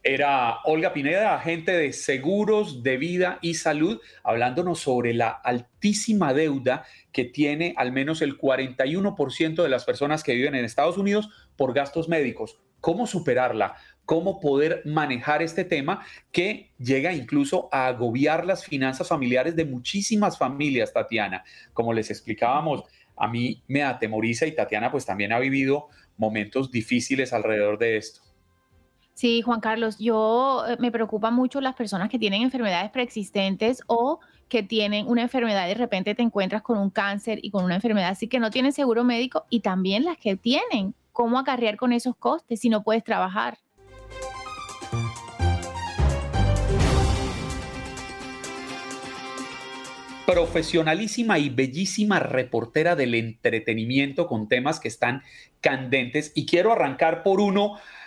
Era Olga Pineda, agente de seguros de vida y salud, hablándonos sobre la altísima deuda que tiene al menos el 41% de las personas que viven en Estados Unidos por gastos médicos. ¿Cómo superarla? cómo poder manejar este tema que llega incluso a agobiar las finanzas familiares de muchísimas familias, Tatiana. Como les explicábamos, a mí me atemoriza y Tatiana pues también ha vivido momentos difíciles alrededor de esto. Sí, Juan Carlos, yo eh, me preocupa mucho las personas que tienen enfermedades preexistentes o que tienen una enfermedad y de repente te encuentras con un cáncer y con una enfermedad así que no tienen seguro médico y también las que tienen. ¿Cómo acarrear con esos costes si no puedes trabajar? profesionalísima y bellísima reportera del entretenimiento con temas que están candentes. Y quiero arrancar por uno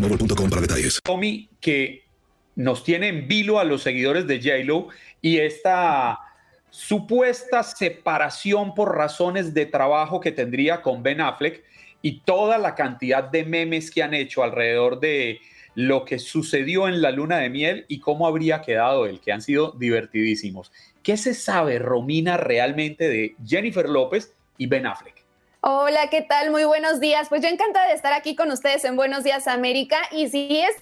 boostmobile.com para detalles. Tommy, que nos tiene en vilo a los seguidores de JLo y esta supuesta separación por razones de trabajo que tendría con Ben Affleck y toda la cantidad de memes que han hecho alrededor de lo que sucedió en la luna de miel y cómo habría quedado él, que han sido divertidísimos. ¿Qué se sabe, Romina, realmente de Jennifer López y Ben Affleck? Hola, ¿qué tal? Muy buenos días. Pues yo encantada de estar aquí con ustedes en Buenos Días América. Y si es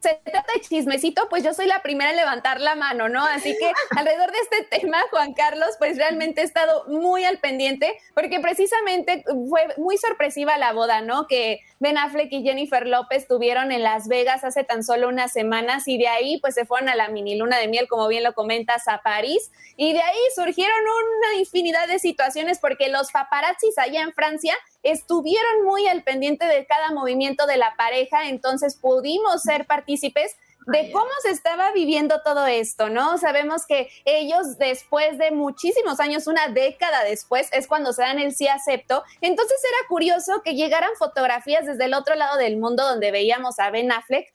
se trata de chismecito, pues yo soy la primera en levantar la mano, ¿no? Así que alrededor de este tema, Juan Carlos, pues realmente he estado muy al pendiente porque precisamente fue muy sorpresiva la boda, ¿no? Que Ben Affleck y Jennifer López tuvieron en Las Vegas hace tan solo unas semanas y de ahí pues se fueron a la mini luna de miel, como bien lo comentas, a París y de ahí surgieron una infinidad de situaciones porque los paparazzis allá en Francia estuvieron muy al pendiente de cada movimiento de la pareja, entonces pudimos ser partícipes de cómo se estaba viviendo todo esto, ¿no? Sabemos que ellos después de muchísimos años, una década después, es cuando se dan el sí acepto. Entonces era curioso que llegaran fotografías desde el otro lado del mundo donde veíamos a Ben Affleck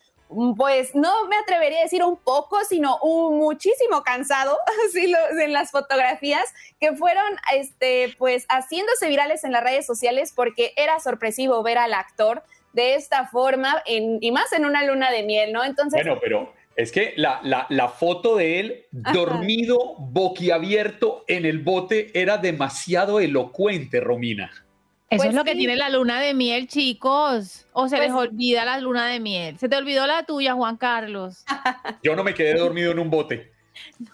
pues no me atrevería a decir un poco, sino un muchísimo cansado, así en las fotografías que fueron, este, pues haciéndose virales en las redes sociales porque era sorpresivo ver al actor de esta forma y más en una luna de miel, ¿no? Entonces. Bueno, pero es que la, la, foto de él dormido, boquiabierto en el bote era demasiado elocuente, Romina. Eso es pues lo que tiene la luna de miel, chicos. O se les pues olvida la luna de miel. Se te olvidó la tuya, Juan Carlos. Yo no me quedé dormido en un bote.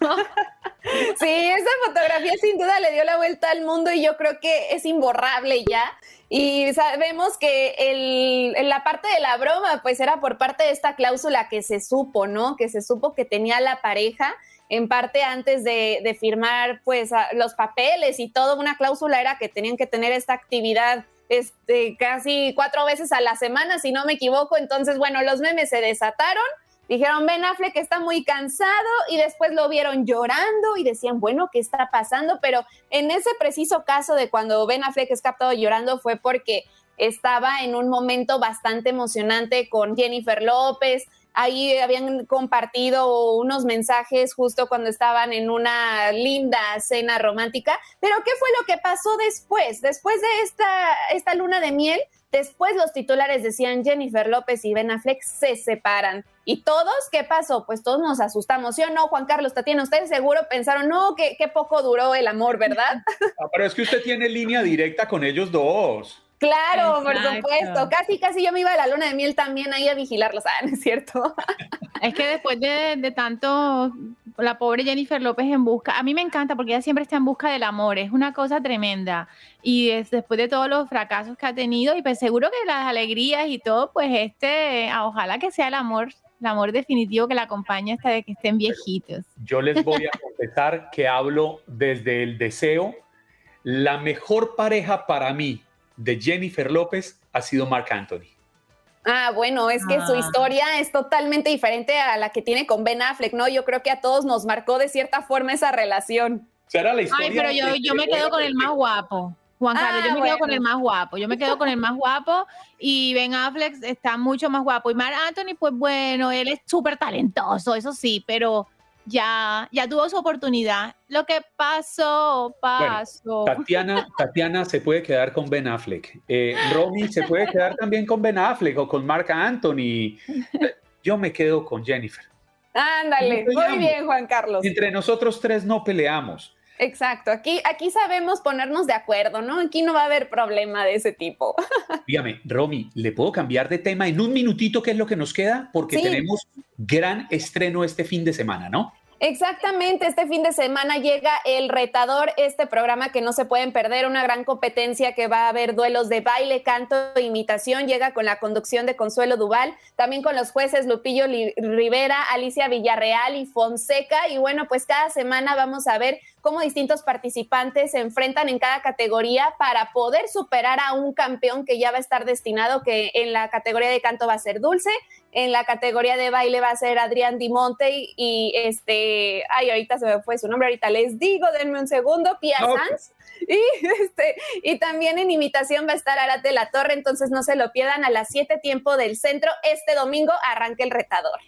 Sí, esa fotografía sin duda le dio la vuelta al mundo y yo creo que es imborrable ya. Y sabemos que el, la parte de la broma, pues era por parte de esta cláusula que se supo, ¿no? Que se supo que tenía la pareja en parte antes de, firmar pues los papeles y todo, una cláusula era que tenían que tener esta actividad este, casi cuatro veces a la semana, si no me equivoco. Entonces, bueno, los memes se desataron. Dijeron, Ben Affleck está muy cansado y después lo vieron llorando y decían, bueno, ¿qué está pasando? Pero en ese preciso caso de cuando Ben Affleck es captado llorando fue porque estaba en un momento bastante emocionante con Jennifer López, Ahí habían compartido unos mensajes justo cuando estaban en una linda cena romántica. Pero ¿qué fue lo que pasó después? Después de esta, esta luna de miel, después los titulares decían Jennifer López y Ben Affleck se separan. ¿Y todos qué pasó? Pues todos nos asustamos. ¿Sí o no, Juan Carlos Tatiana? Ustedes seguro pensaron, no, que qué poco duró el amor, ¿verdad? Ah, pero es que usted tiene línea directa con ellos dos. Claro, por supuesto. Casi, casi yo me iba a la luna de miel también ahí a vigilarlos. Ah, ¿no es cierto? es que después de, tanto, la pobre Jennifer López en busca, a mí me encanta porque ella siempre está en busca del amor, es una cosa tremenda. Y después de todos los fracasos que ha tenido, y pues seguro que las alegrías y todo, pues este, ah, ojalá que sea el amor el amor definitivo que la acompaña hasta de que estén viejitos. Yo les voy a confesar que hablo desde el deseo la mejor pareja para mí de Jennifer López ha sido Mark Anthony. Ah, bueno, es que su Ah. historia es totalmente diferente a la que tiene con Ben Affleck, ¿no? Yo creo que a todos nos marcó de cierta forma esa relación. O sea, era la historia Ay, pero yo, yo me quedo con el más guapo. Juan Ah, Carlos, yo me quedo con el más guapo. Yo me quedo con el más guapo y Ben Affleck está mucho más guapo. Y Mark Anthony, pues bueno, él es súper talentoso, eso sí, pero ya, ya tuvo su oportunidad. Lo que pasó, pasó. Tatiana, Tatiana se puede quedar con Ben Affleck. Eh, Romy se puede quedar también con Ben Affleck o con Mark Anthony. Yo me quedo con Jennifer. Ándale, No muy bien, Juan Carlos. Entre nosotros tres no peleamos. Exacto, aquí, aquí sabemos ponernos de acuerdo, ¿no? Aquí no va a haber problema de ese tipo. Dígame, Romy, ¿le puedo cambiar de tema en un minutito qué es lo que nos queda? Porque Sí. tenemos gran estreno este fin de semana, ¿no? Exactamente, este fin de semana llega El Retador, este programa que no se pueden perder, una gran competencia que va a haber duelos de baile, canto e imitación, llega con la conducción de Consuelo Duval, también con los jueces Lupillo Rivera, Alicia Villarreal y Fonseca, y bueno, pues cada semana vamos a ver cómo distintos participantes se enfrentan en cada categoría para poder superar a un campeón que ya va a estar destinado, que en la categoría de canto va a ser Dulce, en la categoría de baile va a ser Adrián Dimonte y, y este, ay, ahorita se me fue su nombre, ahorita les digo, denme un segundo, Pia Ok. Sanz. Y, este, y también en imitación va a estar Arate La Torre, entonces no se lo pierdan a las 7 tiempo del centro. Este domingo arranca el retador.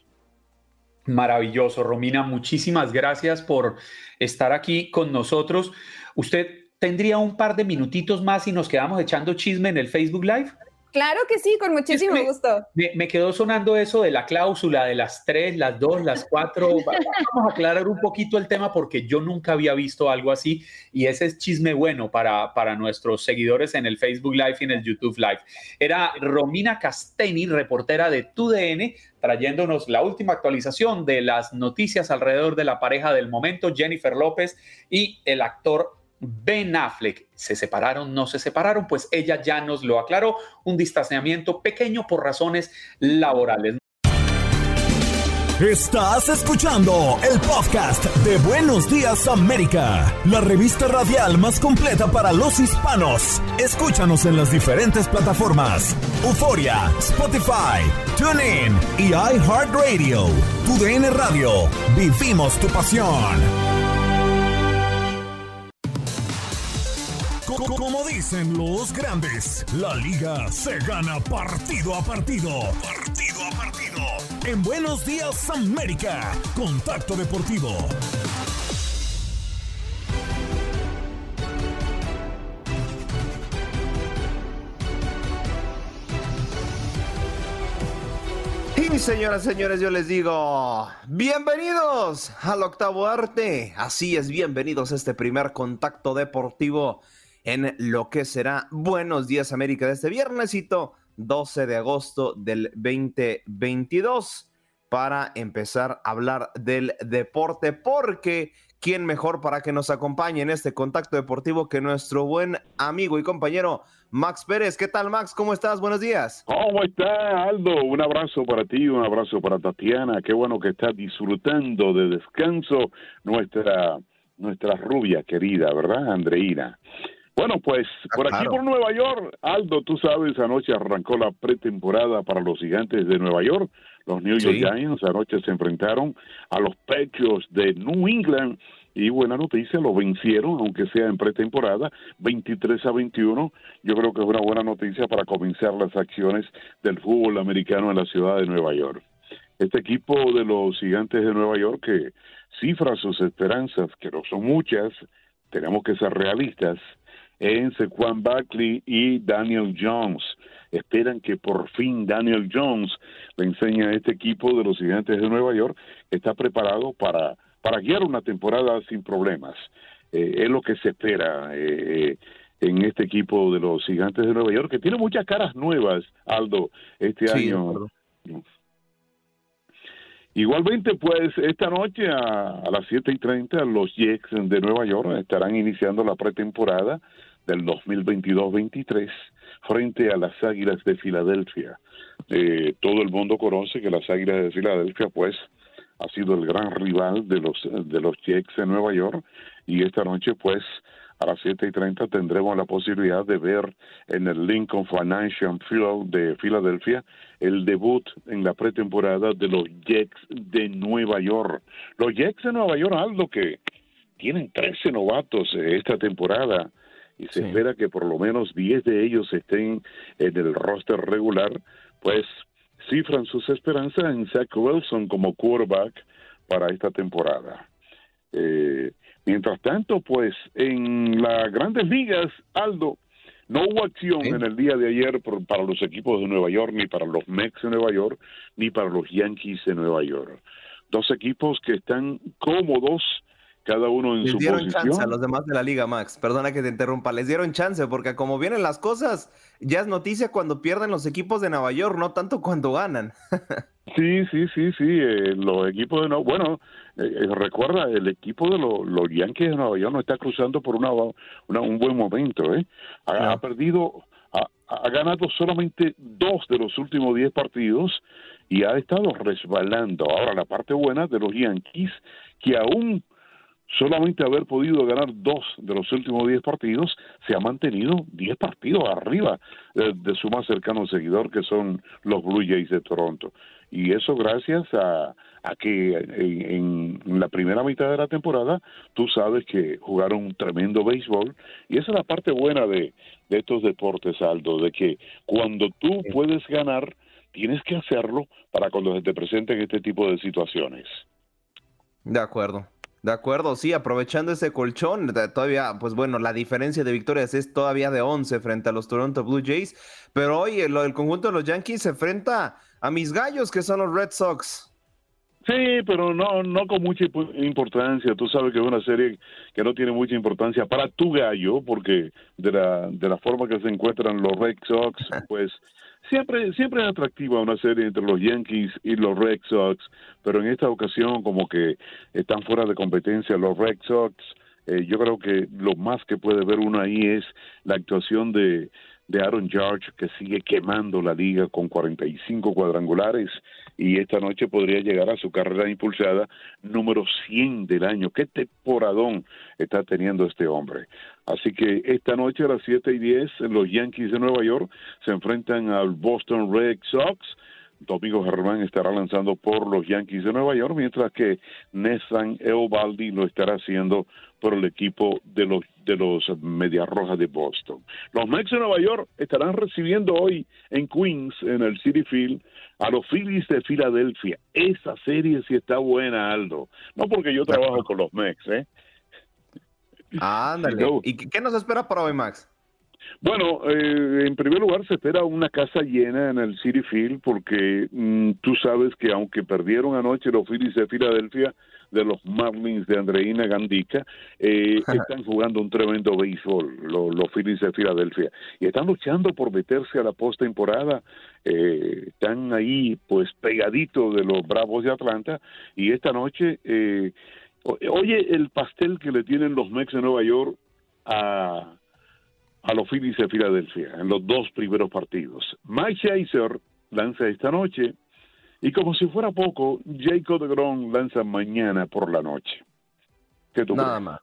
Maravilloso, Romina. Muchísimas gracias por estar aquí con nosotros. ¿Usted tendría un par de minutitos más y nos quedamos echando chisme en el Facebook Live? Claro que sí, con muchísimo gusto. Me, me quedó sonando eso de la cláusula de las tres, las dos, las cuatro. Va- Vamos a aclarar un poquito el tema porque yo nunca había visto algo así y ese es chisme bueno para, para nuestros seguidores en el Facebook Live y en el YouTube Live. Era Romina Casteni, reportera de TUDN, trayéndonos la última actualización de las noticias alrededor de la pareja del momento, Jennifer López y el actor Ben Affleck. ¿Se separaron? ¿No se separaron? Pues ella ya nos lo aclaró. Un distanciamiento pequeño por razones laborales. Estás escuchando el podcast de Buenos Días América, la revista radial más completa para los hispanos. Escúchanos en las diferentes plataformas: Euforia, Spotify, TuneIn y iHeartRadio. Tu Radio. Vivimos tu pasión. Como dicen los grandes, la liga se gana partido a partido. Partido a partido. En Buenos Días América, Contacto Deportivo. Y señoras, señores, yo les digo, bienvenidos al octavo arte. Así es, bienvenidos a este primer contacto deportivo en lo que será Buenos Días América de este viernesito 12 de agosto del 2022 para empezar a hablar del deporte porque quién mejor para que nos acompañe en este contacto deportivo que nuestro buen amigo y compañero Max Pérez. ¿Qué tal Max? ¿Cómo estás? Buenos días. ¿Cómo está, Aldo? Un abrazo para ti, un abrazo para Tatiana. Qué bueno que estás disfrutando de descanso nuestra, nuestra rubia querida, ¿verdad, Andreina? Bueno, pues Ah, por aquí por Nueva York, Aldo, tú sabes, anoche arrancó la pretemporada para los gigantes de Nueva York. Los New York Sí. Giants anoche se enfrentaron a los Pechos de New England y buena noticia, lo vencieron, aunque sea en pretemporada, 23 a 21. Yo creo que es una buena noticia para comenzar las acciones del fútbol americano en la ciudad de Nueva York. Este equipo de los gigantes de Nueva York que cifra sus esperanzas, que no son muchas, tenemos que ser realistas, en Sequan Barkley y Daniel Jones. Esperan que por fin Daniel Jones le enseñe a este equipo de los gigantes de Nueva York que está preparado para, para guiar una temporada sin problemas. Eh, es lo que se espera eh, en este equipo de los gigantes de Nueva York, que tiene muchas caras nuevas, Aldo, este Sí, año. Igualmente, pues esta noche a, a las 7 y 30 los Jets de Nueva York estarán iniciando la pretemporada del 2022-23 frente a las Águilas de Filadelfia. Eh, todo el mundo conoce que las Águilas de Filadelfia, pues, ha sido el gran rival de los de los Jets de Nueva York y esta noche, pues, a las 7 y 30 tendremos la posibilidad de ver en el Lincoln Financial Field de Filadelfia el debut en la pretemporada de los Jets de Nueva York. Los Jets de Nueva York, algo que tienen 13 novatos esta temporada y se espera que por lo menos 10 de ellos estén en el roster regular, pues cifran sus esperanzas en Zach Wilson como quarterback para esta temporada. Eh, mientras tanto, pues en las grandes ligas, Aldo, no hubo acción en el día de ayer para los equipos de Nueva York, ni para los Mets de Nueva York, ni para los Yankees de Nueva York. Dos equipos que están cómodos cada uno en les su dieron posición. chance a los demás de la liga, Max. Perdona que te interrumpa. Les dieron chance porque como vienen las cosas, ya es noticia cuando pierden los equipos de Nueva York, no tanto cuando ganan. Sí, sí, sí, sí. eh, los equipos de Nueva bueno, eh, eh, recuerda, el equipo de los, los Yankees de Nueva York no está cruzando por una, una- un buen momento, ¿eh? Ha, ha perdido, ha, ha ganado solamente dos de los últimos diez partidos y ha estado resbalando. Ahora, la parte buena de los Yankees, que aún solamente haber podido ganar dos de los últimos diez partidos, se ha mantenido diez partidos arriba de, de su más cercano seguidor, que son los Blue Jays de Toronto. Y eso gracias a, a que en, en la primera mitad de la temporada tú sabes que jugaron un tremendo béisbol. Y esa es la parte buena de, de estos deportes, Aldo, de que cuando tú puedes ganar, tienes que hacerlo para cuando se te presenten este tipo de situaciones. De acuerdo. De acuerdo, sí, aprovechando ese colchón, de- todavía, pues bueno, la diferencia de victorias es todavía de 11 frente a los Toronto Blue Jays, pero hoy el, el conjunto de los Yankees se enfrenta a mis gallos, que son los Red Sox. Sí, pero no, no con mucha impo- importancia. Tú sabes que es una serie que no tiene mucha importancia para tu gallo, porque de la, de la forma que se encuentran los Red Sox, pues siempre, siempre es atractiva una serie entre los Yankees y los Red Sox, pero en esta ocasión como que están fuera de competencia los Red Sox. Eh, yo creo que lo más que puede ver uno ahí es la actuación de, de Aaron Judge, que sigue quemando la liga con 45 cuadrangulares y esta noche podría llegar a su carrera impulsada número 100 del año. ¿Qué temporadón está teniendo este hombre? Así que esta noche a las 7 y 10 los Yankees de Nueva York se enfrentan al Boston Red Sox. Domingo Germán estará lanzando por los Yankees de Nueva York, mientras que Nessan Eovaldi lo estará haciendo por el equipo de los de los Medias Rojas de Boston. Los Mets de Nueva York estarán recibiendo hoy en Queens, en el City Field, a los Phillies de Filadelfia. Esa serie sí está buena, Aldo. No porque yo trabajo con los Mets, ¿eh? Ándale. No. ¿Y qué, qué nos espera para hoy, Max? Bueno, eh, en primer lugar se espera una casa llena en el City Field porque mm, tú sabes que aunque perdieron anoche los Phillies de Filadelfia de los Marlins de Andreina Gandica, eh, están jugando un tremendo béisbol los, los Phillies de Filadelfia y están luchando por meterse a la postemporada. Eh, están ahí pues pegaditos de los Bravos de Atlanta y esta noche eh, oye el pastel que le tienen los Mets de Nueva York a a los Phillies de Filadelfia en los dos primeros partidos. Mike Scherzer lanza esta noche y como si fuera poco, Jacob DeGrom lanza mañana por la noche. ¿Qué tú Nada crees? más.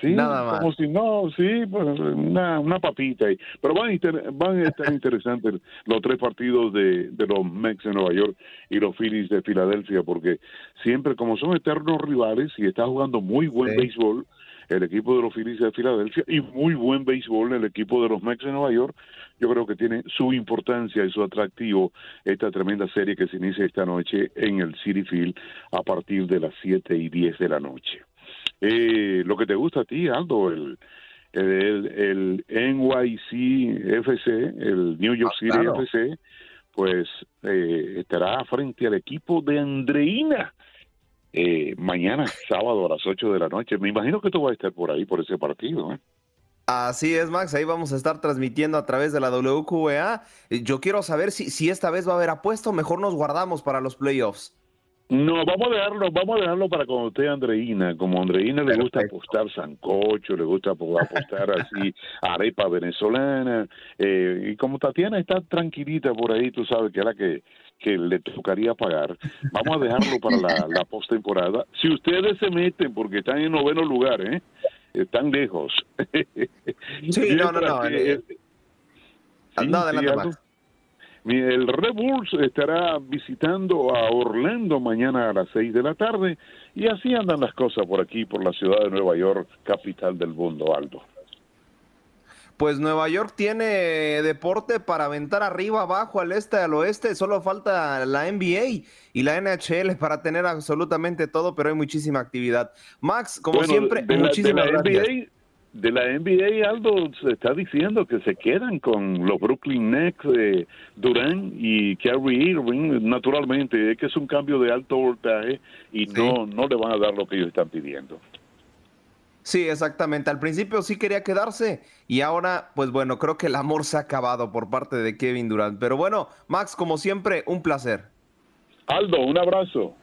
Sí, Nada más. como si no, sí, pues, una, una papita ahí. Pero van a, inter- van a estar interesantes los tres partidos de, de los Mets de Nueva York y los Phillies de Filadelfia, porque siempre, como son eternos rivales y está jugando muy buen Sí. béisbol, el equipo de los Phillies de Filadelfia y muy buen béisbol el equipo de los Mets de Nueva York, yo creo que tiene su importancia y su atractivo esta tremenda serie que se inicia esta noche en el City Field a partir de las 7 y 10 de la noche. Eh, lo que te gusta a ti, Aldo, el, el, el NYC FC, el New York Ah, City claro. FC, pues eh, estará frente al equipo de Andreina eh, mañana, sábado a las 8 de la noche. Me imagino que tú vas a estar por ahí, por ese partido. ¿eh? Así es, Max. Ahí vamos a estar transmitiendo a través de la WQA. Eh, Yo quiero saber si, si esta vez va a haber apuesta o mejor nos guardamos para los playoffs. No, vamos a dejarlo, vamos a dejarlo para cuando esté Andreina. Como a Andreina le gusta apostar sancocho, le gusta apo- apostar así arepa venezolana, eh, y como Tatiana está tranquilita por ahí, tú sabes que es la que, que le tocaría pagar. Vamos a dejarlo para la, la postemporada. Si ustedes se meten, porque están en noveno lugar, ¿eh? tan lejos. Sí, no, no, no. Eh, no. El Red Bulls estará visitando a Orlando mañana a las 6 de la tarde y así andan las cosas por aquí, por la ciudad de Nueva York, capital del mundo, Aldo. Pues Nueva York tiene deporte para aventar arriba, abajo, al este, al oeste. Solo falta la NBA y la NHL para tener absolutamente todo, pero hay muchísima actividad. Max, como siempre, muchísimas gracias de la NBA, Aldo se está diciendo que se quedan con los Brooklyn Nets, eh, Durán y Kyrie Irving, naturalmente, es que es un cambio de alto voltaje y no, no le van a dar lo que ellos están pidiendo. Sí, exactamente. Al principio sí quería quedarse y ahora, pues bueno, creo que el amor se ha acabado por parte de Kevin Durant. Pero bueno, Max, como siempre, un placer. Aldo, un abrazo.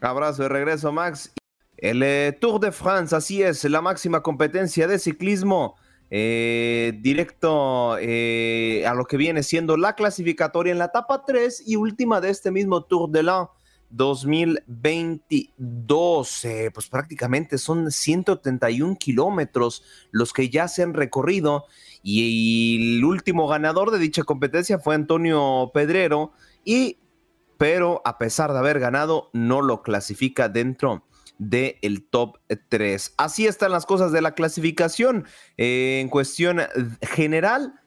Abrazo de regreso, Max. El eh, Tour de France, así es, la máxima competencia de ciclismo. Eh, directo eh, a lo que viene siendo la clasificatoria en la etapa 3 y última de este mismo Tour de la 2022. pues prácticamente son 131 kilómetros los que ya se han recorrido y, el último ganador de dicha competencia fue Antonio Pedrero y pero a pesar de haber ganado no lo clasifica dentro del el top 3. Así están las cosas de la clasificación eh, en cuestión general.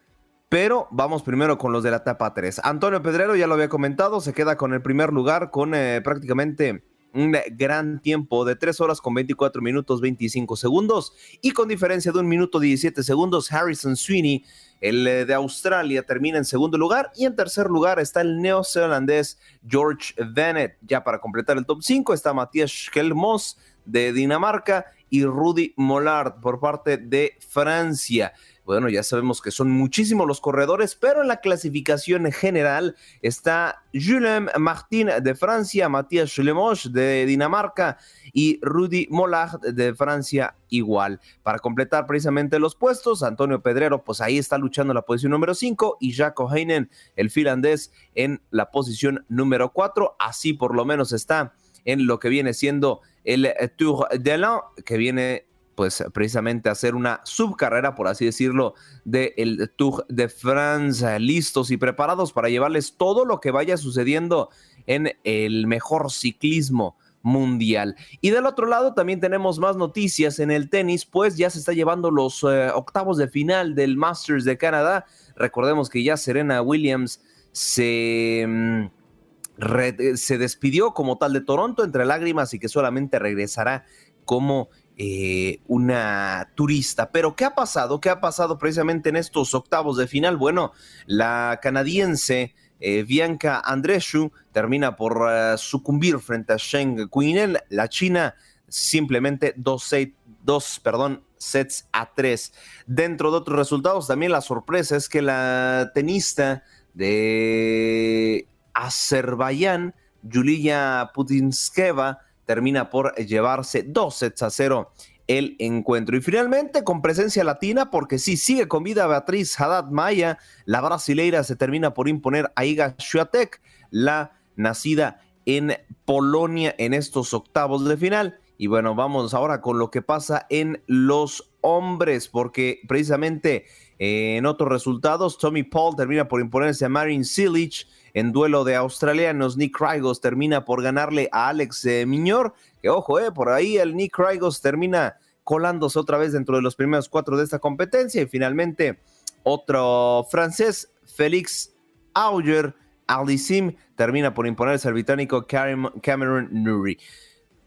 Pero vamos primero con los de la etapa 3. Antonio Pedrero, ya lo había comentado, se queda con el primer lugar con eh, prácticamente un gran tiempo de 3 horas con 24 minutos 25 segundos y con diferencia de un minuto 17 segundos, Harrison Sweeney, el eh, de Australia, termina en segundo lugar y en tercer lugar está el neozelandés George Bennett. Ya para completar el top 5 está Matías Schelmos de Dinamarca y Rudy Mollard por parte de Francia. Bueno, ya sabemos que son muchísimos los corredores, pero en la clasificación general está Julien Martin de Francia, Matías Lemos de Dinamarca y Rudy Mollard de Francia igual. Para completar precisamente los puestos, Antonio Pedrero, pues ahí está luchando en la posición número 5 y Jaco Heinen, el finlandés, en la posición número 4. Así por lo menos está en lo que viene siendo el Tour de l'An, que viene pues precisamente hacer una subcarrera, por así decirlo, del Tour de France, listos y preparados para llevarles todo lo que vaya sucediendo en el mejor ciclismo mundial. Y del otro lado también tenemos más noticias en el tenis, pues ya se está llevando los eh, octavos de final del Masters de Canadá. Recordemos que ya Serena Williams se... Mm, se despidió como tal de Toronto entre lágrimas y que solamente regresará como eh, una turista. Pero ¿qué ha pasado? ¿Qué ha pasado precisamente en estos octavos de final? Bueno, la canadiense eh, Bianca Andrescu termina por eh, sucumbir frente a Sheng Quinen. La China simplemente dos, dos perdón, sets a tres. Dentro de otros resultados, también la sorpresa es que la tenista de Azerbaiyán, Yulia Putinskeva, termina por llevarse dos sets a cero el encuentro. Y finalmente, con presencia latina, porque sí, sigue con vida Beatriz Haddad Maya, la brasileira se termina por imponer a Iga Swiatek, la nacida en Polonia en estos octavos de final. Y bueno, vamos ahora con lo que pasa en los hombres, porque precisamente en otros resultados, Tommy Paul termina por imponerse a Marin Cilic en duelo de australianos. Nick Krygos termina por ganarle a Alex eh, Miñor, que ojo, eh, por ahí el Nick Krygos termina colándose otra vez dentro de los primeros cuatro de esta competencia. Y finalmente, otro francés, Félix Auger, Sim, termina por imponerse al británico Cameron Nuri.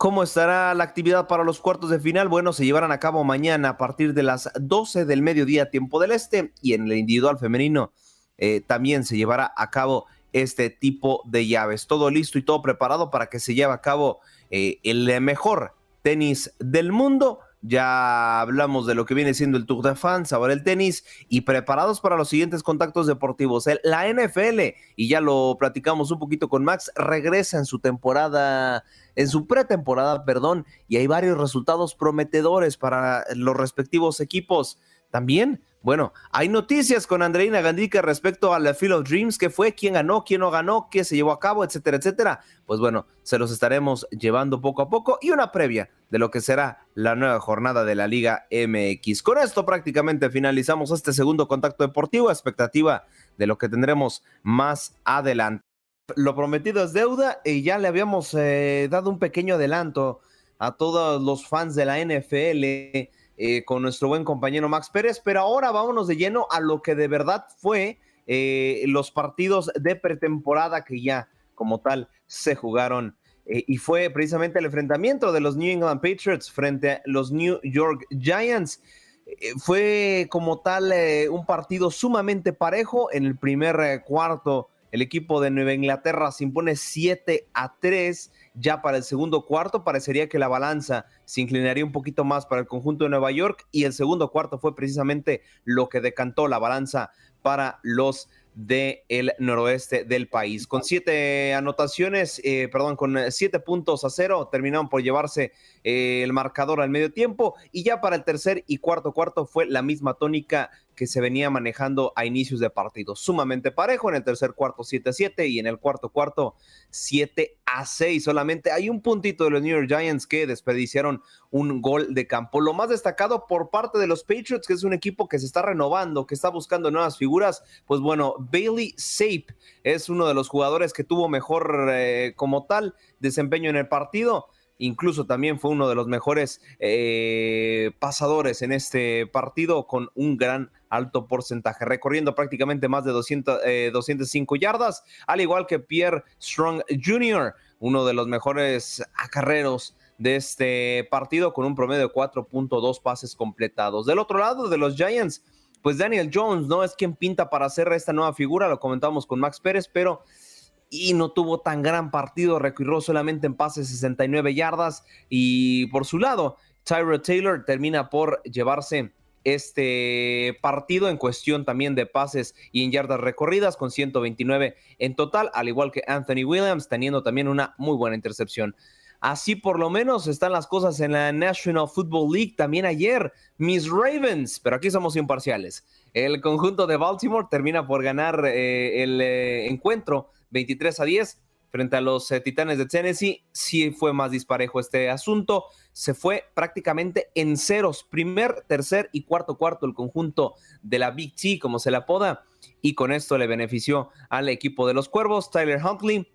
¿Cómo estará la actividad para los cuartos de final? Bueno, se llevarán a cabo mañana a partir de las 12 del mediodía, tiempo del este, y en el individual femenino eh, también se llevará a cabo este tipo de llaves. Todo listo y todo preparado para que se lleve a cabo eh, el mejor tenis del mundo. Ya hablamos de lo que viene siendo el Tour de France, ahora el tenis y preparados para los siguientes contactos deportivos. la NFL, y ya lo platicamos un poquito con Max, regresa en su temporada, en su pretemporada, perdón, y hay varios resultados prometedores para los respectivos equipos. También Bueno, hay noticias con Andreina Gandica respecto a la Field of Dreams, qué fue, quién ganó, quién no ganó, qué se llevó a cabo, etcétera, etcétera. Pues bueno, se los estaremos llevando poco a poco y una previa de lo que será la nueva jornada de la Liga MX. Con esto prácticamente finalizamos este segundo contacto deportivo, expectativa de lo que tendremos más adelante. Lo prometido es deuda y ya le habíamos eh, dado un pequeño adelanto a todos los fans de la NFL eh, con nuestro buen compañero Max Pérez, pero ahora vámonos de lleno a lo que de verdad fue eh, los partidos de pretemporada que ya como tal se jugaron eh, y fue precisamente el enfrentamiento de los New England Patriots frente a los New York Giants. fue como tal un partido sumamente parejo en el primer cuarto. El equipo de Nueva Inglaterra se impone 7 a 3 ya para el segundo cuarto parecería que la balanza se inclinaría un poquito más para el conjunto de Nueva York y el segundo cuarto fue precisamente lo que decantó la balanza para los del el noroeste del país. Con siete anotaciones, eh, perdón, con siete puntos a cero, terminaron por llevarse el marcador al medio tiempo y ya para el tercer y cuarto cuarto fue la misma tónica que se venía manejando a inicios de partido. Sumamente parejo en el tercer cuarto 7-7 y en el cuarto cuarto 7 a 6. Solamente hay un puntito de los New York Giants que desperdiciaron un gol de campo. Lo más destacado por parte de los Patriots, que es un equipo que se está renovando, que está buscando nuevas figuras, pues bueno, Bailey Sape es uno de los jugadores que tuvo mejor eh, como tal desempeño en el partido incluso también fue uno de los mejores eh, pasadores en este partido con un gran alto porcentaje, recorriendo prácticamente más de 200, 205 eh, yardas, al igual que Pierre Strong Jr., uno de los mejores acarreros de este partido con un promedio de 4.2 pases completados. Del otro lado de los Giants, pues Daniel Jones no es quien pinta para hacer esta nueva figura, lo comentamos con Max Pérez, pero y no tuvo tan gran partido, recorrió solamente en pases 69 yardas y por su lado, Tyra Taylor termina por llevarse este partido en cuestión también de pases y en yardas recorridas con 129 en total, al igual que Anthony Williams teniendo también una muy buena intercepción. Así por lo menos están las cosas en la National Football League. También ayer, Miss Ravens, pero aquí somos imparciales. El conjunto de Baltimore termina por ganar eh, el eh, encuentro 23 a 10 frente a los eh, Titanes de Tennessee. Sí fue más disparejo este asunto. Se fue prácticamente en ceros. Primer, tercer y cuarto cuarto el conjunto de la Big T, como se le apoda. Y con esto le benefició al equipo de los Cuervos. Tyler Huntley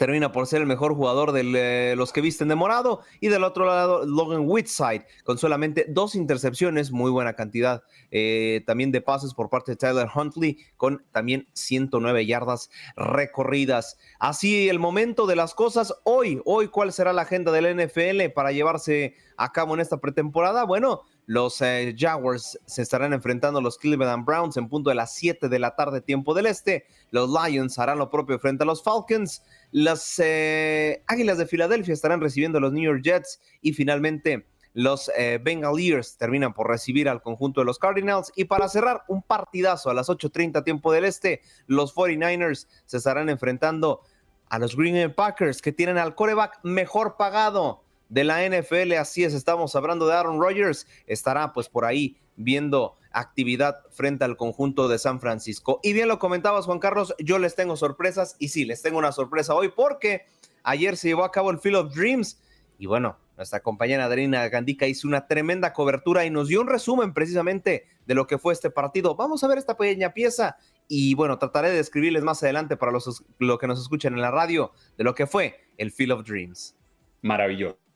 termina por ser el mejor jugador de eh, los que visten de morado. Y del otro lado, Logan Whitside, con solamente dos intercepciones, muy buena cantidad eh, también de pases por parte de Tyler Huntley, con también 109 yardas recorridas. Así el momento de las cosas hoy, hoy, ¿cuál será la agenda del NFL para llevarse a cabo en esta pretemporada? Bueno, los eh, Jaguars se estarán enfrentando a los Cleveland Browns en punto de las 7 de la tarde, tiempo del este. Los Lions harán lo propio frente a los Falcons. Las eh, Águilas de Filadelfia estarán recibiendo a los New York Jets. Y finalmente, los eh, Bengaliers terminan por recibir al conjunto de los Cardinals. Y para cerrar, un partidazo a las 8:30, tiempo del este. Los 49ers se estarán enfrentando a los Green Bay Packers, que tienen al coreback mejor pagado de la NFL. Así es, estamos hablando de Aaron Rodgers. Estará pues por ahí viendo actividad frente al conjunto de San Francisco. Y bien lo comentabas, Juan Carlos, yo les tengo sorpresas y sí, les tengo una sorpresa hoy porque ayer se llevó a cabo el Field of Dreams y bueno, nuestra compañera Adriana Gandica hizo una tremenda cobertura y nos dio un resumen precisamente de lo que fue este partido. Vamos a ver esta pequeña pieza y bueno, trataré de describirles más adelante para los lo que nos escuchan en la radio de lo que fue el Field of Dreams. Maravilloso.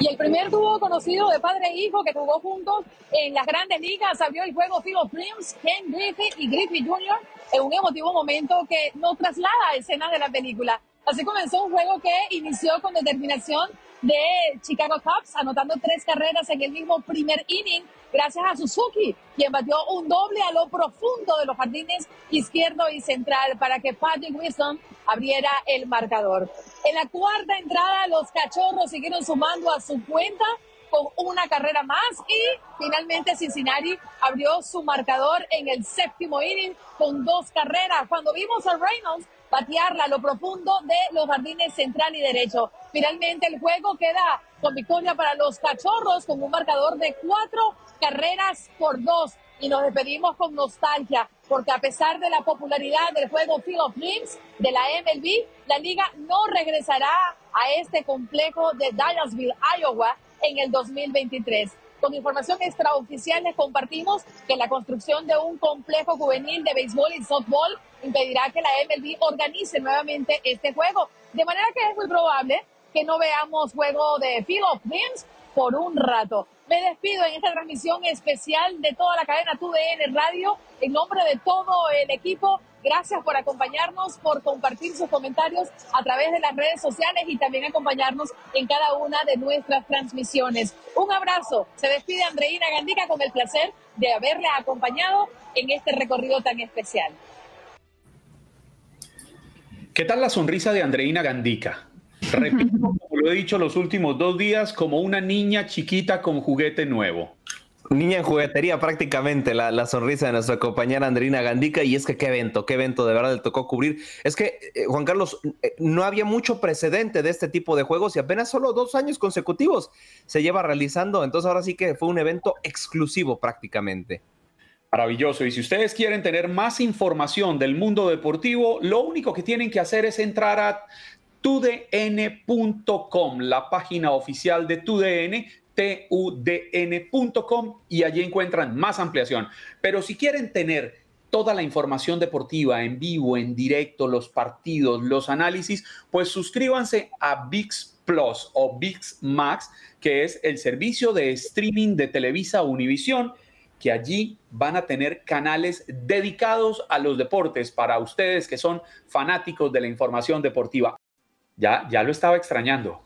Y el primer dúo conocido de padre e hijo que jugó juntos en las grandes ligas abrió el juego of Dreams, Ken Griffey y Griffey Jr. en un emotivo momento que no traslada a escenas de la película. Así comenzó un juego que inició con determinación de Chicago Cubs, anotando tres carreras en el mismo primer inning, gracias a Suzuki, quien batió un doble a lo profundo de los jardines izquierdo y central para que Patrick Wilson abriera el marcador. En la cuarta entrada, los cachorros siguieron sumando a su cuenta con una carrera más y finalmente Cincinnati abrió su marcador en el séptimo inning con dos carreras. Cuando vimos a Reynolds patearla a lo profundo de los jardines central y derecho. Finalmente el juego queda con victoria para los cachorros con un marcador de cuatro carreras por dos. y nos despedimos con nostalgia, porque a pesar de la popularidad del juego Field of Dreams de la MLB, la liga no regresará a este complejo de Dallasville, Iowa, en el 2023. Con información extraoficial les compartimos que la construcción de un complejo juvenil de béisbol y softball impedirá que la MLB organice nuevamente este juego. De manera que es muy probable que no veamos juego de Field of Dreams por un rato. Me despido en esta transmisión especial de toda la cadena TUDN Radio. En nombre de todo el equipo, gracias por acompañarnos, por compartir sus comentarios a través de las redes sociales y también acompañarnos en cada una de nuestras transmisiones. Un abrazo. Se despide Andreina Gandica con el placer de haberle acompañado en este recorrido tan especial. ¿Qué tal la sonrisa de Andreina Gandica? Repito, como lo he dicho los últimos dos días, como una niña chiquita con juguete nuevo. Niña en juguetería prácticamente, la, sonrisa de nuestra compañera Andrina Gandica. Y es que qué evento, qué evento de verdad le tocó cubrir. Es que, eh, Juan Carlos, eh, no había mucho precedente de este tipo de juegos y apenas solo dos años consecutivos se lleva realizando. Entonces ahora sí que fue un evento exclusivo prácticamente. Maravilloso. Y si ustedes quieren tener más información del mundo deportivo, lo único que tienen que hacer es entrar a tudn.com, la página oficial de TUDN, tudn.com, y allí encuentran más ampliación. Pero si quieren tener toda la información deportiva en vivo, en directo, los partidos, los análisis, pues suscríbanse a VIX Plus o VIX Max, que es el servicio de streaming de Televisa Univisión que allí van a tener canales dedicados a los deportes para ustedes que son fanáticos de la información deportiva. Ya, ya lo estaba extrañando.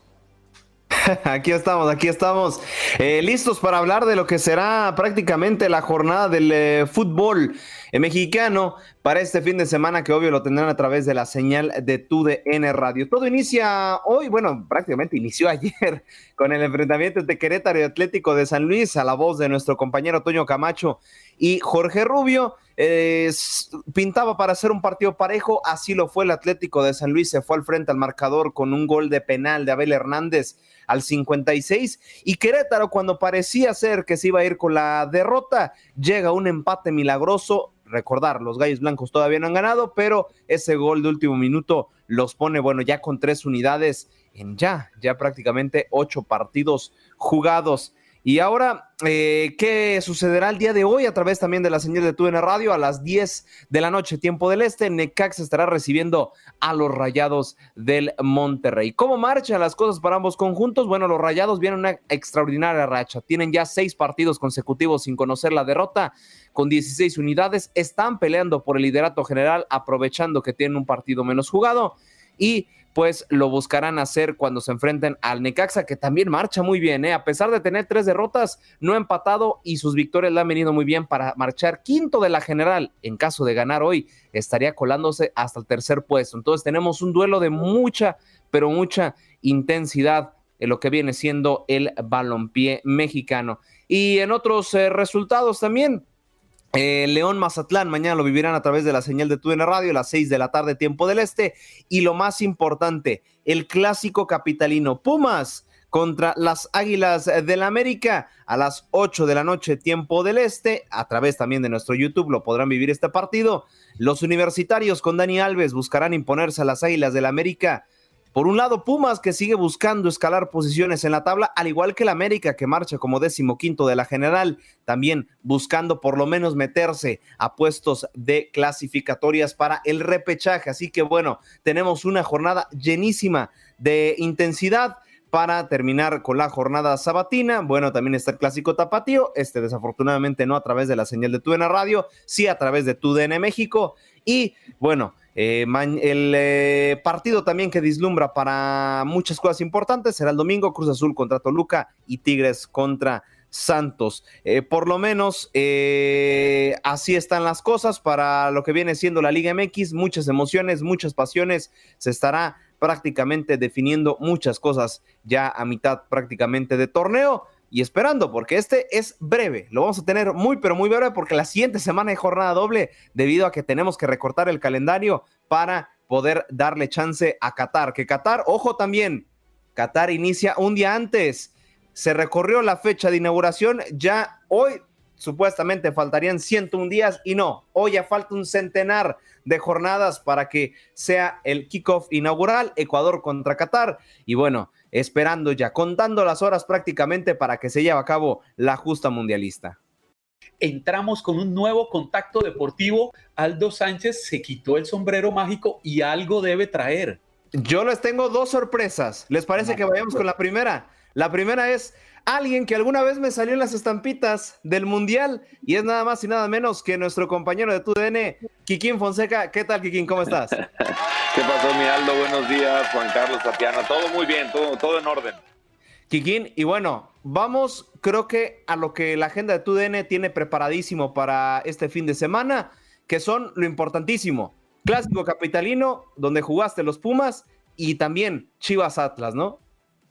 Aquí estamos, aquí estamos, eh, listos para hablar de lo que será prácticamente la jornada del eh, fútbol eh, mexicano para este fin de semana, que obvio lo tendrán a través de la señal de TUDN Radio. Todo inicia hoy, bueno, prácticamente inició ayer con el enfrentamiento entre Querétaro y Atlético de San Luis, a la voz de nuestro compañero Toño Camacho y Jorge Rubio. pintaba para hacer un partido parejo, así lo fue el Atlético de San Luis, se fue al frente al marcador con un gol de penal de Abel Hernández al 56 y Querétaro cuando parecía ser que se iba a ir con la derrota, llega un empate milagroso. Recordar, los Gallos Blancos todavía no han ganado, pero ese gol de último minuto los pone, bueno, ya con tres unidades en ya, ya prácticamente ocho partidos jugados. Y ahora, eh, ¿qué sucederá el día de hoy a través también de la señal de TUN Radio a las 10 de la noche, tiempo del este? Necax estará recibiendo a los Rayados del Monterrey. ¿Cómo marchan las cosas para ambos conjuntos? Bueno, los Rayados vienen una extraordinaria racha. Tienen ya seis partidos consecutivos sin conocer la derrota con 16 unidades. Están peleando por el liderato general, aprovechando que tienen un partido menos jugado. Y pues lo buscarán hacer cuando se enfrenten al Necaxa, que también marcha muy bien, ¿eh? a pesar de tener tres derrotas, no ha empatado y sus victorias le han venido muy bien para marchar quinto de la general. En caso de ganar hoy, estaría colándose hasta el tercer puesto. Entonces tenemos un duelo de mucha, pero mucha intensidad en lo que viene siendo el balompié mexicano. Y en otros eh, resultados también, León Mazatlán, mañana lo vivirán a través de la señal de TUDN Radio a las 6 de la tarde, tiempo del este. Y lo más importante, el clásico capitalino Pumas contra las Águilas del América a las 8 de la noche, tiempo del este. A través también de nuestro YouTube lo podrán vivir este partido. Los universitarios con Dani Alves buscarán imponerse a las Águilas del América por un lado, Pumas que sigue buscando escalar posiciones en la tabla, al igual que el América que marcha como décimo quinto de la general, también buscando por lo menos meterse a puestos de clasificatorias para el repechaje. Así que bueno, tenemos una jornada llenísima de intensidad para terminar con la jornada sabatina. Bueno, también está el clásico tapatío, este desafortunadamente no a través de la señal de TUDN Radio, sí a través de TUDN México. Y bueno, eh, el eh, partido también que dislumbra para muchas cosas importantes será el domingo, Cruz Azul contra Toluca y Tigres contra Santos. Eh, por lo menos así están las cosas para lo que viene siendo la Liga MX, muchas emociones, muchas pasiones, se estará prácticamente definiendo muchas cosas ya a mitad prácticamente de torneo y esperando, porque este es breve. Lo vamos a tener muy, pero muy breve, porque la siguiente semana hay jornada doble, debido a que tenemos que recortar el calendario para poder darle chance a Qatar. Que Qatar, ojo también, Qatar inicia un día antes. Se recorrió la fecha de inauguración, ya hoy supuestamente faltarían 101 días y no, hoy ya falta un centenar de jornadas para que sea el kickoff inaugural, Ecuador contra Qatar y bueno, esperando ya, contando las horas prácticamente para que se lleve a cabo la justa mundialista. Entramos con un nuevo contacto deportivo. Aldo Sánchez se quitó el sombrero mágico y algo debe traer. Yo les tengo dos sorpresas. ¿Les parece que vayamos con la primera? La primera es alguien que alguna vez me salió en las estampitas del Mundial y es nada más y nada menos que nuestro compañero de TUDN, Kikín Fonseca. ¿Qué tal, Kikín? ¿Cómo estás? ¿Qué pasó, mi Aldo? Buenos días, Juan Carlos, Tatiana. Todo muy bien, todo, todo en orden. Kikín, y bueno, vamos, creo que a lo que la agenda de TUDN tiene preparadísimo para este fin de semana, que son lo importantísimo. Clásico capitalino, donde jugaste los Pumas, y también Chivas Atlas, ¿no?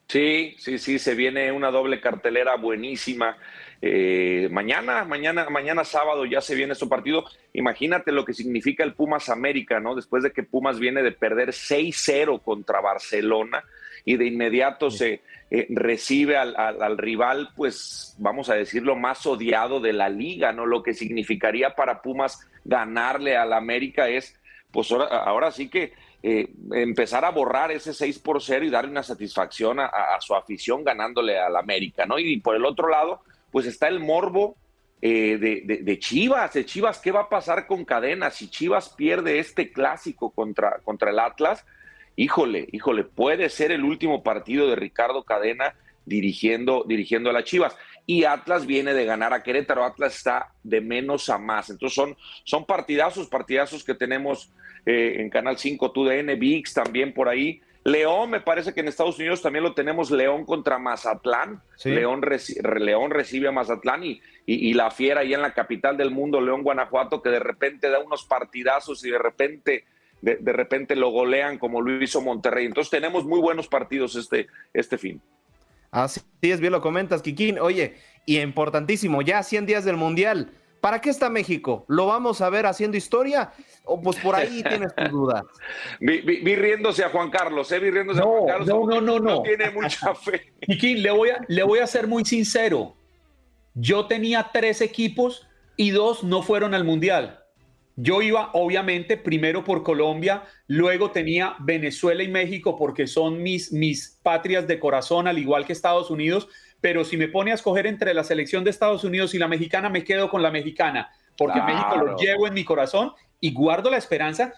Sí, sí, sí, se viene una doble cartelera buenísima. Eh, mañana, mañana, mañana sábado ya se viene su partido. Imagínate lo que significa el Pumas América, ¿no? Después de que Pumas viene de perder 6-0 contra Barcelona y de inmediato se eh, recibe al, al, rival, pues vamos a decirlo, más odiado de la liga, ¿no? Lo que significaría para Pumas ganarle al América es, pues ahora, ahora sí que eh, empezar a borrar ese 6 por 0 y darle una satisfacción a, su afición ganándole al América, ¿no? Y, por el otro lado, pues está el morbo eh, de, Chivas, de Chivas, ¿qué va a pasar con Cadena? Si Chivas pierde este clásico contra, contra el Atlas, híjole, híjole, puede ser el último partido de Ricardo Cadena dirigiendo, dirigiendo a las Chivas. Y Atlas viene de ganar a Querétaro, Atlas está de menos a más. Entonces son, son partidazos, partidazos que tenemos eh, en Canal 5, TUDN, VIX también por ahí. León, me parece que en Estados Unidos también lo tenemos, León contra Mazatlán. León, León, recibe a Mazatlán y, y, la fiera ahí en la capital del mundo, León, Guanajuato, que de repente da unos partidazos y de repente, de, repente lo golean como lo hizo Monterrey. Entonces tenemos muy buenos partidos este, este fin. Así es, bien lo comentas, Kikín. Oye, y importantísimo, ya 100 días del Mundial. ¿Para qué está México? ¿Lo vamos a ver haciendo historia? O pues por ahí tienes tus dudas. Vi, riéndose a Juan Carlos, ¿eh? Vi riéndose a Juan Carlos. No, no, no, no. No tiene mucha fe. Kikín, le voy, a, le voy a ser muy sincero. Yo tenía tres equipos y dos no fueron al Mundial. Yo iba, obviamente, primero por Colombia, luego tenía Venezuela y México porque son mis, mis patrias de corazón, al igual que Estados Unidos, pero si me pone a escoger entre la selección de Estados Unidos y la mexicana, me quedo con la mexicana, porque México lo llevo en mi corazón y guardo la esperanza